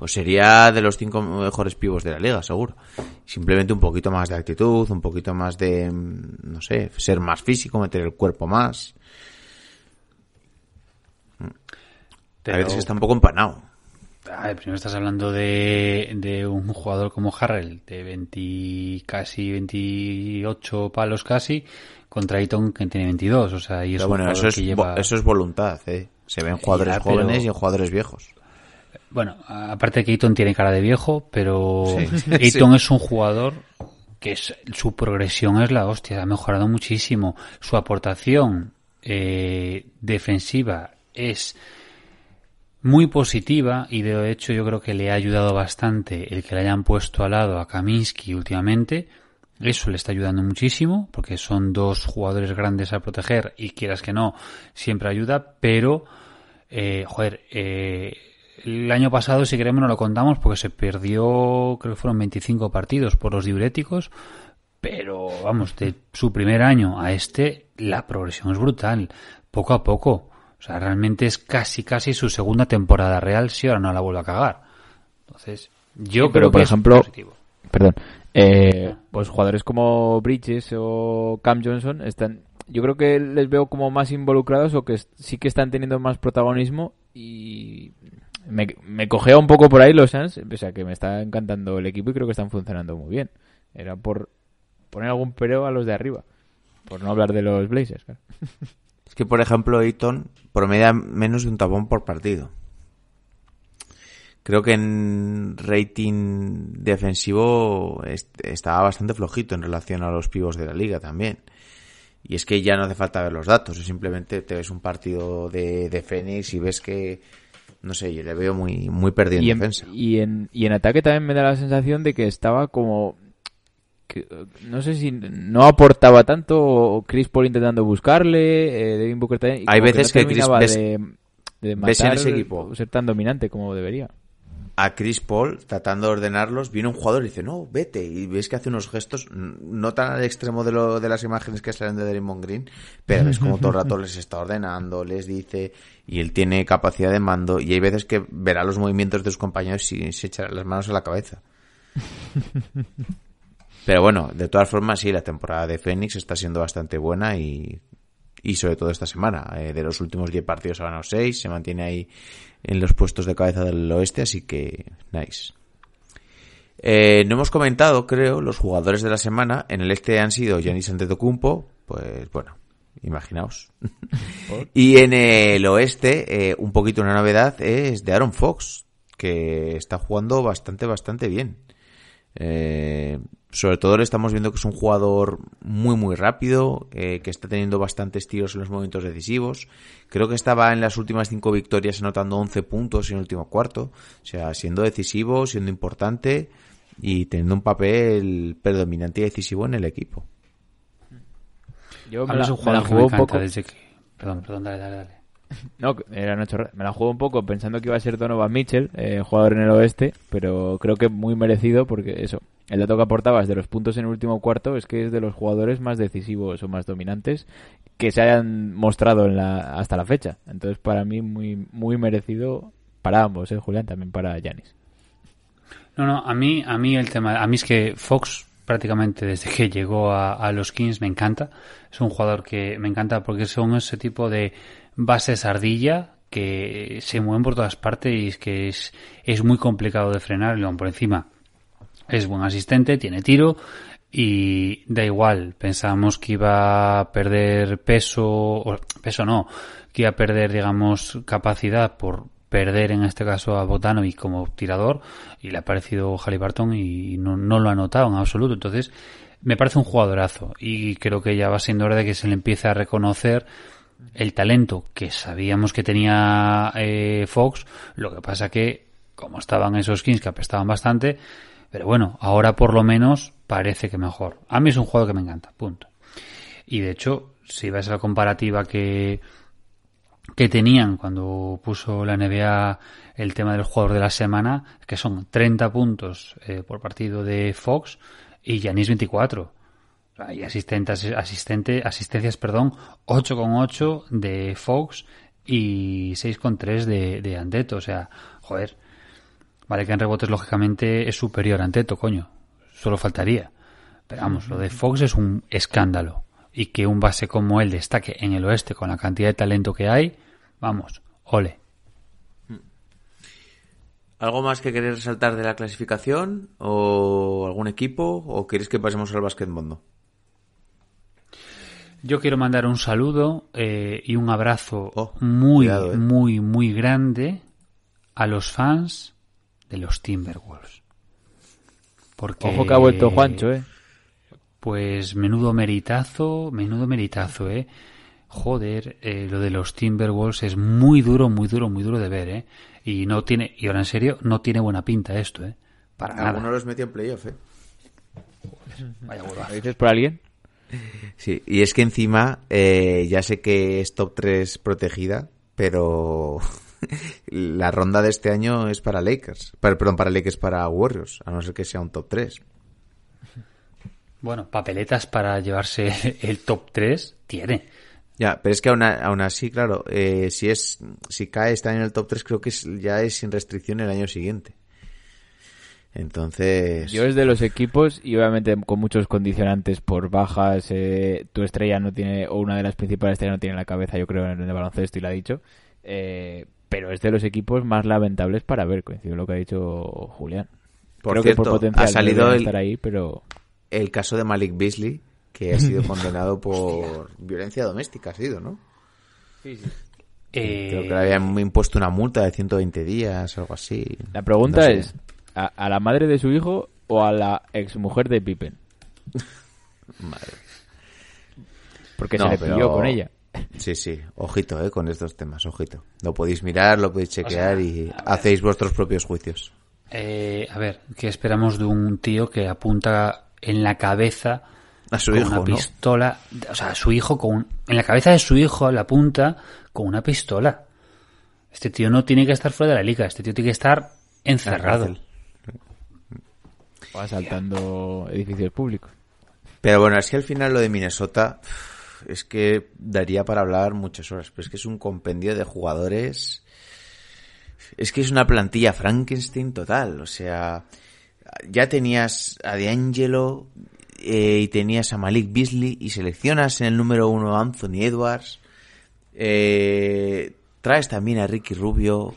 Pues sería de los cinco mejores pivos de la liga, seguro. Simplemente un poquito más de actitud, un poquito más de, mm, no sé, ser más físico, meter el cuerpo más. A ver, es que está un poco empanado. A primero estás hablando de, de un jugador como Harrell, de 20, casi 28 palos casi, contra Ayton que tiene 22, o sea, y es Pero bueno, eso es, lleva... eso es voluntad, ¿eh? Se ven jugadores Ya, pero- jóvenes y jugadores viejos. Bueno, aparte que Ayton tiene cara de viejo, pero Sí. Ayton Sí. es un jugador que es, su progresión es la hostia, ha mejorado muchísimo. Su aportación eh, defensiva es muy positiva y de hecho yo creo que le ha ayudado bastante el que le hayan puesto al lado a Kaminsky últimamente Eso le está ayudando muchísimo, porque son dos jugadores grandes a proteger y quieras que no, siempre ayuda, pero, eh, joder, eh, el año pasado, si queremos, no lo contamos porque se perdió, creo que fueron 25 partidos por los diuréticos, pero vamos, de su primer año a este, la progresión es brutal, poco a poco. O sea, realmente es casi, casi su segunda temporada real si ahora no la vuelve a cagar. Entonces, yo pero creo por que es ejemplo, positivo. perdón, eh, pues jugadores como Bridges o Cam Johnson están, yo creo que les veo como más involucrados o que sí que están teniendo más protagonismo y me, me cogea un poco por ahí los Suns, pese a que me está encantando el equipo y creo que están funcionando muy bien. Era por poner algún pero a los de arriba, por no hablar de los Blazers. claro. Es que, por ejemplo, Ayton promedia menos de un tapón por partido. Creo que en rating defensivo est- estaba bastante flojito en relación a los pivos de la liga también. Y es que ya no hace falta ver los datos, simplemente te ves un partido de, de y ves que, no sé, yo le veo muy, muy perdido en y, en, defensa. y, en, y en ataque también me da la sensación de que estaba como que, no sé si no aportaba tanto Chris Paul intentando buscarle eh, Devin Booker también y Hay veces no que Chris- ves- de, de ves en matar ese equipo. ser tan dominante como debería a Chris Paul tratando de ordenarlos, viene un jugador y dice, no, vete. Y ves que hace unos gestos, no tan al extremo de, lo, de las imágenes que salen de Draymond Green, pero ves como todo el rato les está ordenando, les dice, y él tiene capacidad de mando, y hay veces que verá los movimientos de sus compañeros y se echará las manos a la cabeza. Pero bueno, de todas formas, sí, la temporada de Phoenix está siendo bastante buena y, y sobre todo esta semana. Eh, de los últimos 10 partidos ha ganado 6, se mantiene ahí en los puestos de cabeza del oeste, así que nice. Eh, no hemos comentado, creo, los jugadores de la semana. En el este han sido Giannis Antetokounmpo, pues bueno, imaginaos. y en el oeste, eh, un poquito una novedad es de Aaron Fox, que está jugando bastante, bastante bien. Eh, sobre todo le estamos viendo que es un jugador muy muy rápido, eh, que está teniendo bastantes tiros en los momentos decisivos. Creo que estaba en las últimas cinco victorias anotando 11 puntos en el último cuarto. O sea, siendo decisivo, siendo importante y teniendo un papel predominante y decisivo en el equipo. yo me es un me jugador la que me jugué un encanta poco desde que... Perdón, perdón, dale, dale, dale. No, era una chorrada. me la jugué un poco pensando que iba a ser Donovan Mitchell eh, jugador en el oeste pero creo que muy merecido porque eso el dato que aportabas de los puntos en el último cuarto es que es de los jugadores más decisivos o más dominantes que se hayan mostrado en la, hasta la fecha. Entonces, para mí, muy, muy merecido para ambos, ¿eh, Julián? También para Yanis. No, no, a mí, a mí el tema, a mí es que Fox prácticamente desde que llegó a, a los Kings me encanta. Es un jugador que me encanta porque son ese tipo de bases ardilla que se mueven por todas partes y es que es, es muy complicado de frenar. Luego por encima es buen asistente, tiene tiro y da igual. Pensábamos que iba a perder peso, o peso no, que iba a perder, digamos, capacidad por perder en este caso a Botanovic como tirador y le ha parecido Halliburton y no, no lo ha notado en absoluto. Entonces, me parece un jugadorazo y creo que ya va siendo hora de que se le empiece a reconocer el talento que sabíamos que tenía eh, Fox. Lo que pasa que, como estaban esos Kings que apestaban bastante, pero bueno, ahora por lo menos parece que mejor. A mí es un juego que me encanta, punto. Y de hecho, si ves la comparativa que, que tenían cuando puso la NBA el tema del jugador de la semana, que son 30 puntos eh, por partido de Fox y Yanis 24. Y asistentes, asistente, asistencias, perdón, 8,8 de Fox y 6,3 de, de Andeto. O sea, joder, Vale que en rebotes lógicamente es superior a Anteto, coño. Solo faltaría. Pero vamos, lo de Fox es un escándalo. Y que un base como él destaque en el oeste con la cantidad de talento que hay, vamos, ole. ¿Algo más que queréis resaltar de la clasificación? ¿O algún equipo? ¿O queréis que pasemos al básquet mundo? Yo quiero mandar un saludo eh, y un abrazo Oh, muy, cuidado, eh. muy, muy grande a los fans de los Timberwolves. Porque, Ojo que ha vuelto Juancho, ¿eh? Pues menudo meritazo, menudo meritazo, ¿eh? Joder, eh, lo de los Timberwolves es muy duro, muy duro, muy duro de ver, ¿eh? Y no tiene, y ahora en serio, no tiene buena pinta esto, ¿eh? Para Algunos nada. los metió en playoff, ¿eh? Vaya. ¿Lo dices por alguien? Sí, y es que encima, eh, ya sé que es top 3 protegida, pero la ronda de este año es para Lakers. Para- perdón, para Lakers, para Warriors, a no ser que sea un top 3. Bueno, papeletas para llevarse el top 3 tiene. Ya, pero es que aún, aún así, claro, eh, si es si cae está en el top 3, creo que es- ya es sin restricción el año siguiente. Entonces, Yo es de los equipos y obviamente con muchos condicionantes por bajas, eh, tu estrella no tiene, o una de las principales estrellas no tiene la cabeza, yo creo, en el baloncesto y lo ha dicho. eh, pero es de los equipos más lamentables para ver, coincido lo que ha dicho Julián. Por creo cierto, que por potencial ha salido el- estar ahí, pero el caso de Malik Beasley, que ha sido condenado por violencia doméstica, ha sido, ¿no? Eh, Creo que le habían impuesto una multa de 120 días, algo así. la pregunta No sé. es, ¿a, a la madre de su hijo o a la exmujer de Pippen? Madre. Porque No, se le pero- pilló con ella. Sí, sí, ojito, eh, con estos temas, ojito. Lo podéis mirar, lo podéis chequear sea, y hacéis vuestros propios juicios. eh, a ver, ¿qué esperamos de un tío que apunta en la cabeza A su con hijo, una ¿no? pistola? O sea, a su hijo con un- en la cabeza de su hijo la apunta con una pistola. Este tío no tiene que estar fuera de la liga, este tío tiene que estar encerrado. O asaltando edificios públicos. Pero bueno, es que al final lo de Minnesota es que daría para hablar muchas horas, pero es que es un compendio de jugadores. Es que es una plantilla Frankenstein total, o sea, ya tenías a DeAngelo eh, y tenías a Malik Beasley y seleccionas en el número uno a Anthony Edwards, eh, traes también a Ricky Rubio,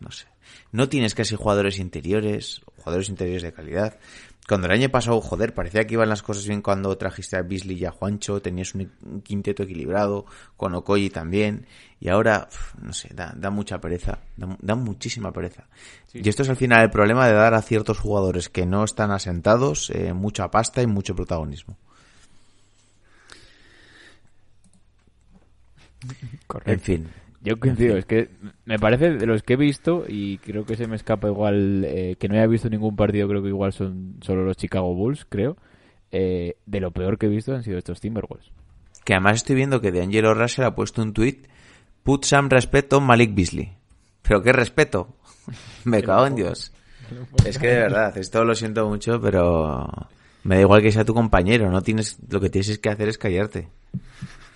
no sé, no tienes casi jugadores interiores, jugadores interiores de calidad. Cuando el año pasado, joder, parecía que iban las cosas bien cuando trajiste a Beasley y a Juancho, tenías un, quinteto equilibrado, con Okoye también, y ahora, no sé, da, da mucha pereza, da, da muchísima pereza. Y esto es al final el problema de dar a ciertos jugadores que no están asentados eh, mucha pasta y mucho protagonismo. En fin, Yo coincido, es que me parece de los que he visto, y creo que se me escapa igual, eh, que no haya visto ningún partido, creo que igual son solo los Chicago Bulls, creo, eh, de lo peor que he visto han sido estos Timberwolves. que además estoy viendo que de Angelo Russell ha puesto un tweet, put some respeto Malik Beasley. Pero qué respeto. Me cago en Dios. Es que de verdad, esto lo siento mucho, pero me da igual que sea tu compañero, no tienes, lo que tienes que hacer es callarte.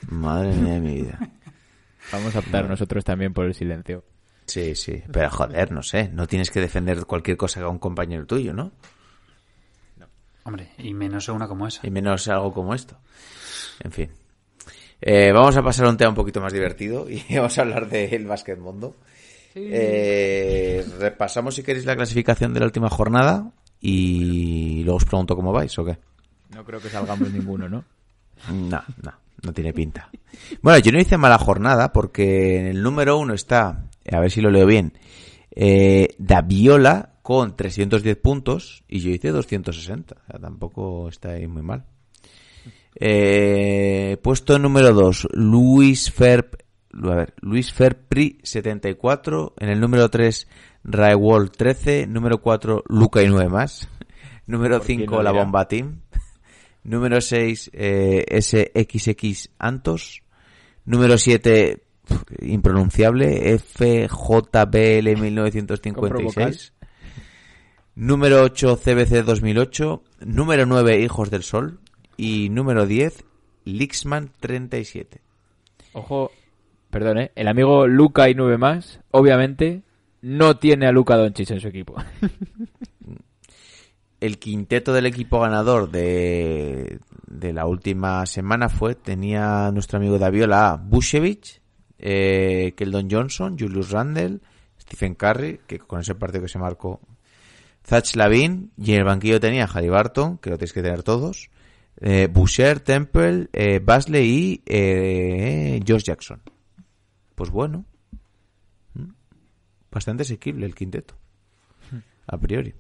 Madre mía de mi vida. Vamos a optar nosotros también por el silencio. Sí, sí, pero joder, no sé, no tienes que defender cualquier cosa a un compañero tuyo, ¿no? Hombre, y menos una como esa. Y menos algo como esto. En fin. Eh, vamos a pasar a un tema un poquito más divertido y vamos a hablar del básquet mundo. Eh, repasamos si queréis la clasificación de la última jornada y luego os pregunto cómo vais o qué. No creo que salgamos ninguno, ¿no? No, no, no tiene pinta. Bueno, yo no hice mala jornada porque en el número uno está, a ver si lo leo bien, eh, Daviola con 310 puntos y yo hice 260. O sea, tampoco está ahí muy mal. Eh, puesto número 2, Luis Ferp, a ver, Luis Ferpri 74. En el número 3, Raewol 13. Número 4, Luca y 9 más. Número ¿Por quién 5, lo La? Bomba Team. Número 6, eh, SXX Antos. Número 7, impronunciable, FJBL Compro 1956. Número 8, CBC 2008. Número 9, Hijos del Sol. Y número 10, Lixman 37. Ojo, perdón, ¿eh? El amigo Luca y nueve más, obviamente, no tiene a Luca Doncic en su equipo. El quinteto del equipo ganador de, de la última semana fue, tenía nuestro amigo Daviola a Bushevich, eh, Keldon Johnson, Julius Randle, Stephen Curry, que con ese partido que se marcó, Zach Lavin, y en el banquillo tenía a Harry Barton, que lo tenéis que tener todos, eh, Boucher, Temple, eh, Basley y eh, Josh Jackson. Pues bueno, bastante asequible el quinteto, a priori.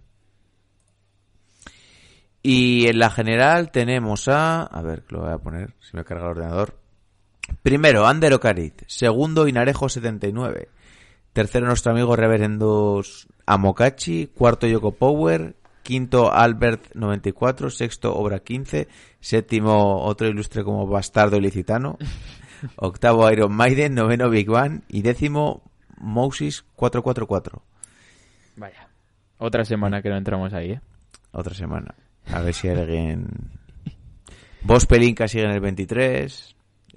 Y en la general tenemos a... A ver, lo voy a poner, si me carga el ordenador. Primero, Ander Ocarit. Segundo, Inarejo 79. Tercero, nuestro amigo Reverendos Amokachi. Cuarto, Yoko Power. quinto Albert 94, sexto Obra 15, séptimo otro ilustre como Bastardo Ilicitano, octavo Iron Maiden, noveno Big Bang y décimo Moses 444. Vaya. Otra semana que no entramos ahí, ¿eh? Otra semana. A ver si alguien... Vos Pelinka sigue en el 23,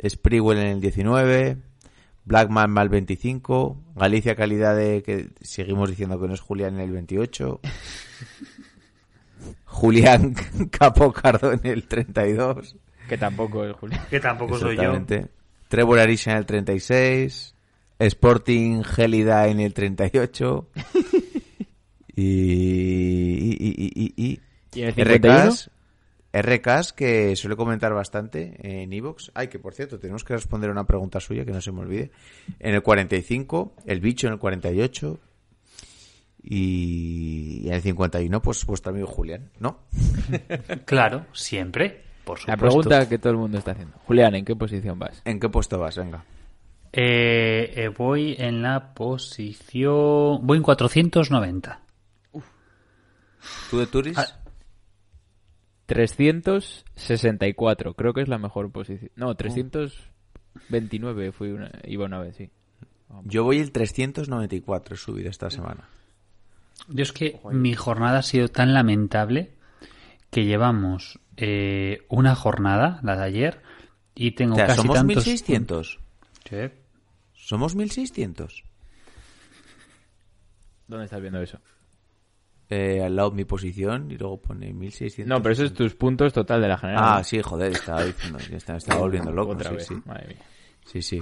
Sprewell en el 19, Blackman mal 25, Galicia Calidad de que seguimos diciendo que no es Julián en el 28, Julián Capocardo en el 32, Que tampoco es Julián. Que tampoco soy yo. Trevor Arisa en el 36, Sporting Gelida en el 38 y, y, y, y, y- ¿Y en el 51? RKs, RKs que suele comentar bastante en Evox. Ay, que por cierto, tenemos que responder a una pregunta suya que no se me olvide. En el 45, el bicho en el 48 y, y en el 51, pues vuestro amigo Julián, ¿no? Claro, siempre. Por supuesto. La pregunta que todo el mundo está haciendo. Julián, ¿en qué posición vas? ¿En qué puesto vas? Venga. Eh, eh, voy en la posición. Voy en 490. ¿Tú de Turis? Ah. 364, creo que es la mejor posición. No, 329 fui una, iba una vez, sí. Yo voy el 394, he subido esta semana. Yo es que mi jornada ha sido tan lamentable que llevamos eh, una jornada, la de ayer, y tengo O sea, casi somos tantos. 1600. Sí. Somos 1600. ¿Dónde estás viendo eso? Eh, al lado de mi posición y luego pone 1600. No, pero eso es tus puntos total de la general. Ah, sí, joder, estaba diciendo, me estaba volviendo loco. Otra sí, vez, sí. madre mía. Sí, sí.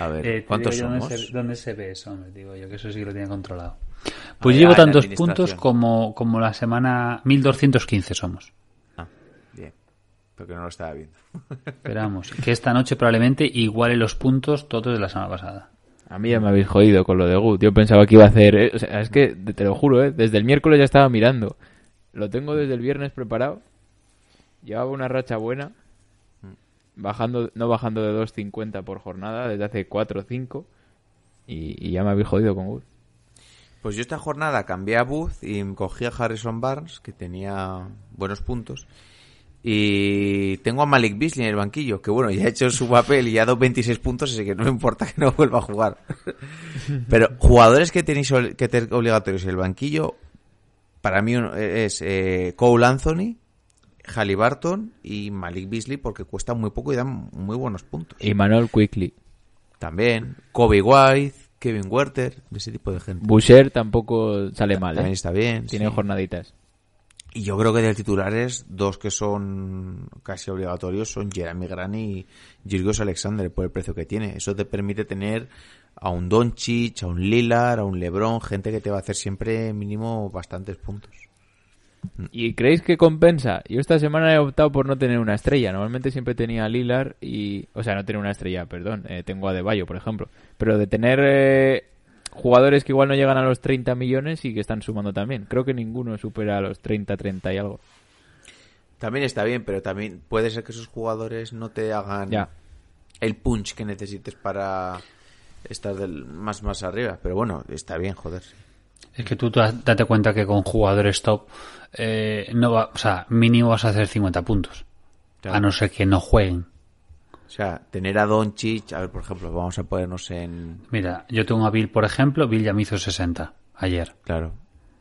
A ver, Eh, ¿cuántos somos? Dónde se, dónde se ve eso? hombre, digo yo, que eso sí que lo tiene controlado. Ah, Pues ya, llevo tantos puntos como, como la semana 1215 somos. Ah, bien. Porque no lo estaba viendo. Esperamos que esta noche probablemente iguale los puntos todos de la semana pasada. A mí ya me habéis jodido con lo de Good. Yo pensaba que iba a hacer... eh, O sea, es que, te lo juro, ¿eh? Desde el miércoles ya estaba mirando. Lo tengo desde el viernes preparado. Llevaba una racha buena. Bajando, no bajando de 2.50 por jornada desde hace 4 o 5. Y, ya me habéis jodido con Good. Pues yo esta jornada cambié a Booth y cogí a Harrison Barnes, que tenía buenos puntos. Y tengo a Malik Beasley en el banquillo, que bueno, ya ha hecho su papel y ya ha dado 26 puntos, así que no me importa que no vuelva a jugar. Pero jugadores que tenéis que tener obligatorios en el banquillo, para mí uno es eh, Cole Anthony, Halliburton y Malik Beasley, porque cuesta muy poco y dan muy buenos puntos. Y Manuel Quickly. También Kobe White, Kevin Werther, ese tipo de gente. Boucher tampoco sale mal, También ¿eh? está bien. Tiene sí. jornaditas. Y yo creo que de titulares, dos que son casi obligatorios son Jeremy Grant y Gilgos Alexander por el precio que tiene. Eso te permite tener a un Doncic, a un Lillard, a un LeBron, gente que te va a hacer siempre mínimo bastantes puntos. ¿Y creéis que compensa? Yo esta semana he optado por no tener una estrella. Normalmente siempre tenía a Lilar y... O sea, no tener una estrella, perdón. eh, tengo a Deballo, por ejemplo. Pero de tener eh, jugadores que igual no llegan a los 30 millones y que están sumando también. Creo que ninguno supera a los 30, 30 y algo. También está bien, pero también puede ser que esos jugadores no te hagan Ya. el punch que necesites para estar del, más más arriba. Pero bueno, está bien, joder. Es que tú da- date cuenta que con jugadores top, eh, no va, o sea, mínimo vas a hacer 50 puntos. Claro. A no ser que no jueguen. O sea, tener a Doncic, a ver, por ejemplo, vamos a ponernos en Mira, yo tengo a Bill, por ejemplo, Bill ya me hizo 60 ayer. Claro.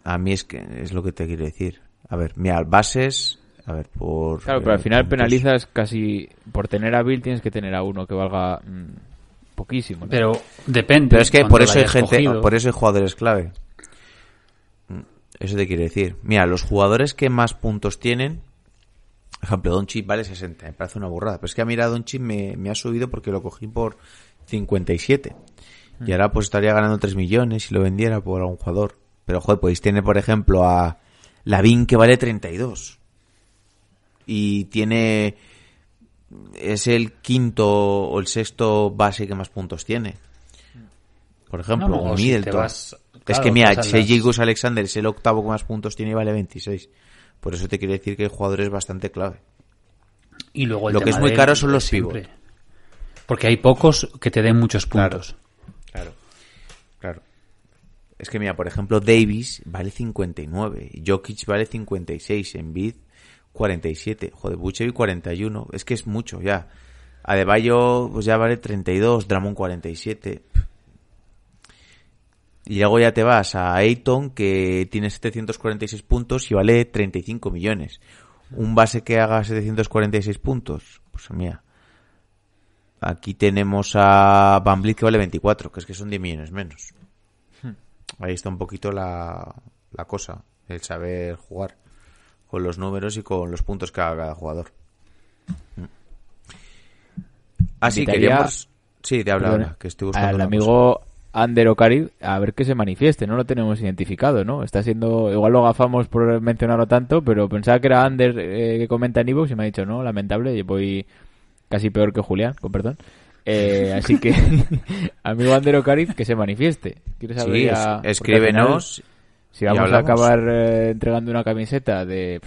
A mí es que es lo que te quiero decir. A ver, mira, bases, a ver, por... Claro, pero al eh, final puntos. penalizas casi... Por tener a Bill tienes que tener a uno que valga mm, poquísimo. ¿no? Pero depende. Pero es que por eso hay gente, cogido. por eso hay jugadores clave. Mm, Eso te quiere decir. Mira, los jugadores que más puntos tienen, por ejemplo, Doncic vale 60, me parece una burrada. Pero es que a mira, Doncic me, me ha subido porque lo cogí por 57. Y ahora pues estaría ganando 3 millones si lo vendiera por algún jugador. Pero joder, podéis tener por ejemplo a Lavin que vale 32. Y tiene es el quinto o el sexto base que más puntos tiene. Por ejemplo, No, si Middleton. vas- es que mira, Shea Alexander es el octavo que más puntos tiene y vale 26. Por eso te quiere decir que el jugador es bastante clave. Y luego el Lo que es muy caro son los siempre. pivot. Porque hay pocos que te den muchos Claro. puntos. Claro. Claro. Es que mira, por ejemplo, Davis vale 59, Jokic vale 56, Embiid 47, joder, Buchevi 41, es que es mucho ya. Adebayo pues ya vale 32, Dramon 47. Y luego ya te vas a Ayton que tiene 746 puntos y vale 35 millones. Un base que haga 746 puntos, pues mira. Aquí tenemos a Van Vliet que vale 24, que es que son 10 millones menos. Ahí está un poquito la, la cosa, el saber jugar con los números y con los puntos que haga cada jugador. Así Invitaría- queríamos... Sí, de habla, que estoy buscando al amigo Ander Ocarib a ver que se manifieste, no lo tenemos identificado, ¿no? Está siendo, igual lo agafamos por mencionarlo tanto, pero pensaba que era Ander eh, que comenta en Evox y me ha dicho, no, lamentable, y voy casi peor que Julián, con perdón. Eh, así que, amigo Ander Ocarib, que se manifieste. ¿Quieres Sí, final, escríbenos Si vamos a acabar eh, entregando una camiseta de,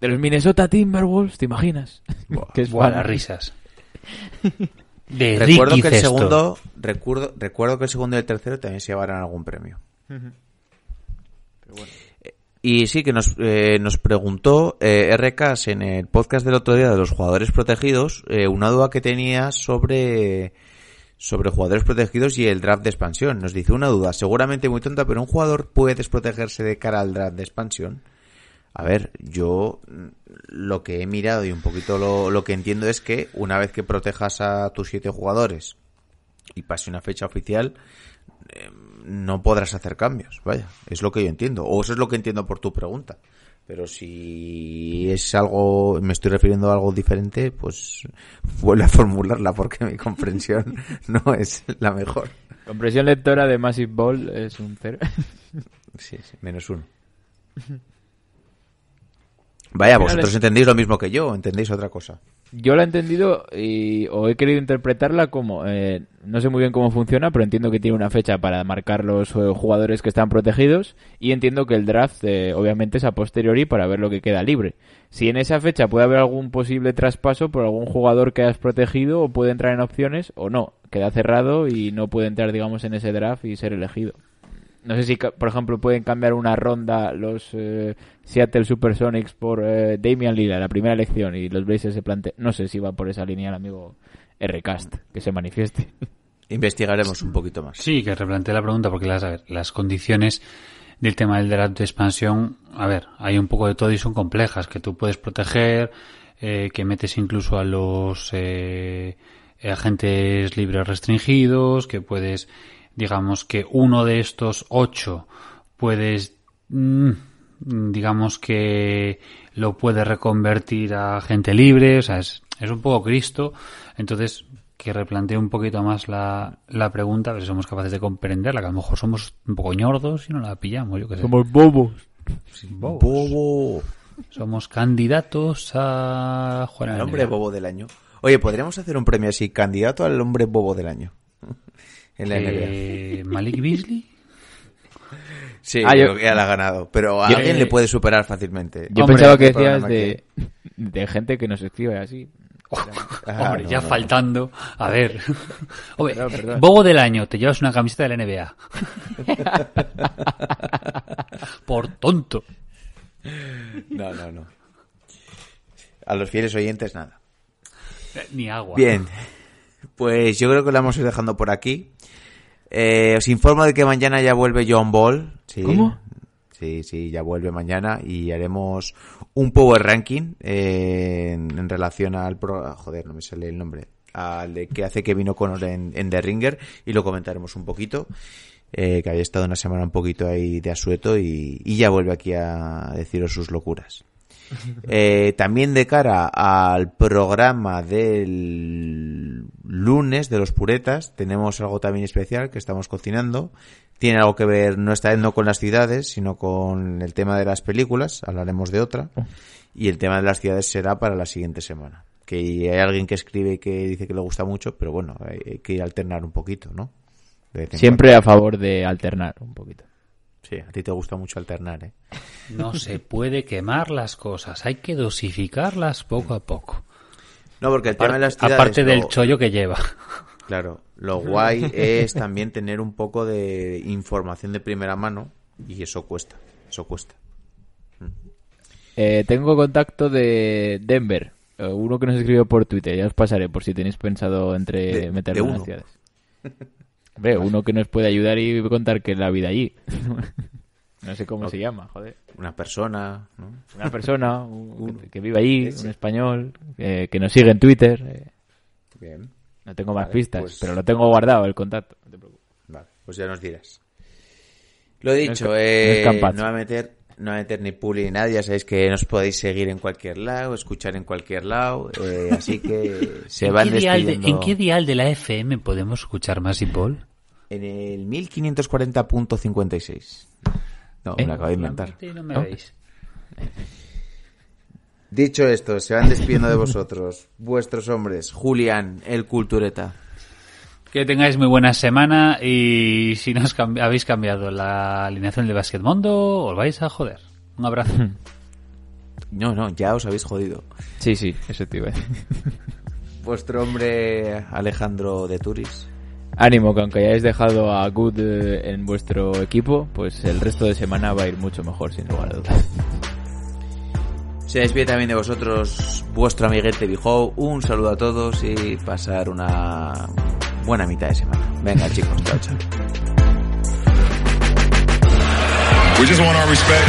de los Minnesota Timberwolves, ¿te imaginas? que es Buah, las risas. De Recuerdo Ricky que el Cesto. segundo, recuerdo, recuerdo que el segundo y el tercero también se llevarán algún premio. Eh, Y sí, que nos, eh, nos preguntó eh, RKs en el podcast del otro día de los jugadores protegidos eh, una duda que tenía sobre, sobre jugadores protegidos y el draft de expansión. Nos dice una duda, seguramente muy tonta, pero un jugador puede desprotegerse de cara al draft de expansión. A ver, yo mm, lo que he mirado y un poquito lo, lo que entiendo es que una vez que protejas a tus siete jugadores y pase una fecha oficial, eh, no podrás hacer cambios. Vaya, es lo que yo entiendo. O eso es lo que entiendo por tu pregunta. Pero si es algo, me estoy refiriendo a algo diferente, pues vuelve a formularla porque mi comprensión no es la mejor. Compresión lectora de Massive Ball es un cero. Sí, sí, menos uno. Vaya, vosotros entendéis lo mismo que yo, entendéis otra cosa. Yo la he entendido y, o he querido interpretarla como, eh, no sé muy bien cómo funciona, pero entiendo que tiene una fecha para marcar los eh, jugadores que están protegidos y entiendo que el draft eh, obviamente es a posteriori para ver lo que queda libre. Si en esa fecha puede haber algún posible traspaso por algún jugador que has protegido o puede entrar en opciones o no, queda cerrado y no puede entrar digamos en ese draft y ser elegido. No sé si, ca- por ejemplo, pueden cambiar una ronda los eh, Seattle Supersonics por eh, Damian Lillard, la primera elección, y los Blazers se plantean... No sé si va por esa línea el amigo Rcast, que se manifieste. Investigaremos un poquito más. Sí, que replantee la pregunta porque las, a ver, las condiciones del tema del draft de expansión, a ver, hay un poco de todo y son complejas, que tú puedes proteger, eh, que metes incluso a los eh, agentes libres restringidos, que puedes, digamos que uno de estos ocho puedes, mm, digamos que lo puedes reconvertir a gente libre, o sea, es, es un poco Cristo, entonces que replantee un poquito más la, la pregunta, a ver si somos capaces de comprenderla, que a lo mejor somos un poco ñordos y no la pillamos, yo qué sé. bobos. Bobos. Bobo. Somos candidatos a jugar en El hombre bobo del año. Oye, podríamos hacer un premio así, candidato al hombre bobo del año. En la NBA. Eh, Malik Beasley. Sí, Ah, creo yo- que ya la ha ganado. Pero a Yo- alguien eh, le puede superar fácilmente. Yo Hombre, pensaba que decías de, de gente que nos escribe así. Ah, Hombre, no, ya no. faltando. A ver. Hombre, Perdón, perdón. Bobo del año, te llevas una camiseta de la NBA. Por tonto. No, no, no. A los fieles oyentes, nada. Eh, Ni agua. Bien, pues yo creo que lo vamos a ir dejando por aquí. Eh, os informo de que mañana ya vuelve John Ball. Sí, ¿Cómo? Sí, sí, ya vuelve mañana y haremos un power ranking eh, en, en relación al pro... ah, Joder, no me sale el nombre. Al de que hace Kevin O'Connor en, en The Ringer y lo comentaremos un poquito. eh, que había estado una semana un poquito ahí de asueto y, y ya vuelve aquí a deciros sus locuras. Eh, también de cara al programa del lunes de los puretas, tenemos algo también especial que estamos cocinando. Tiene algo que ver, no está no con las ciudades, sino con el tema de las películas. Hablaremos de otra. Y el tema de las ciudades será para la siguiente semana. Que hay alguien que escribe que dice que le gusta mucho, pero bueno, hay, hay que alternar un poquito, ¿no? Siempre a favor de alternar un poquito. Sí, a ti te gusta mucho alternar, ¿eh? No se puede quemar las cosas, hay que dosificarlas poco a poco. No, porque el tema de las ciudades... Aparte del lo- chollo que lleva. Claro, lo guay es también tener un poco de información de primera mano y eso cuesta, eso cuesta. Eh, tengo contacto de Denver, eh, uno que nos escribió por Twitter, ya os pasaré por si tenéis pensado entre De- meterlo de en las ciudades. Hombre, uno que nos puede ayudar y contar que es la vida allí. no sé cómo se llama, joder. Una persona, ¿no? Una persona un- que vive allí, un español, eh, que nos sigue en Twitter. eh, Bien, no tengo más Vale, pistas, pues- pero lo tengo guardado el contacto. no te preocupes. vale, pues ya nos dirás. Lo dicho, No es eh, no va a meter, no va a meter ni publi ni nada, ya sabéis que nos podéis seguir en cualquier lado, escuchar en cualquier lado, eh, así que se ¿En van de, despidiendo ¿En qué dial de la FM podemos escuchar más y Paul? en el 1540.56. No, me ¿Eh? lo acabo de inventar. Solamente no me ¿No? veis. Dicho esto, se van despidiendo de vosotros, vuestros hombres, Julián, el cultureta. Que tengáis muy buena semana y si no os cambi- habéis cambiado la alineación de Mundo, os vais a joder. Un abrazo. No, no, ya os habéis jodido. Sí, sí, eso te iba a decir. Vuestro hombre Alejandro de Turis. Ánimo, que aunque hayáis dejado a Good eh, en vuestro equipo, pues el resto de semana va a ir mucho mejor, sin lugar a dudas. Se despide también de vosotros vuestro amiguete Bijou. Un saludo a todos y pasar una buena mitad de semana. Venga chicos, chao, chao. We just want our respect.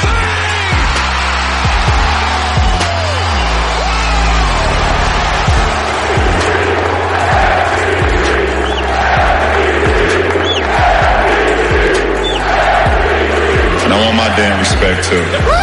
I want my damn respect too.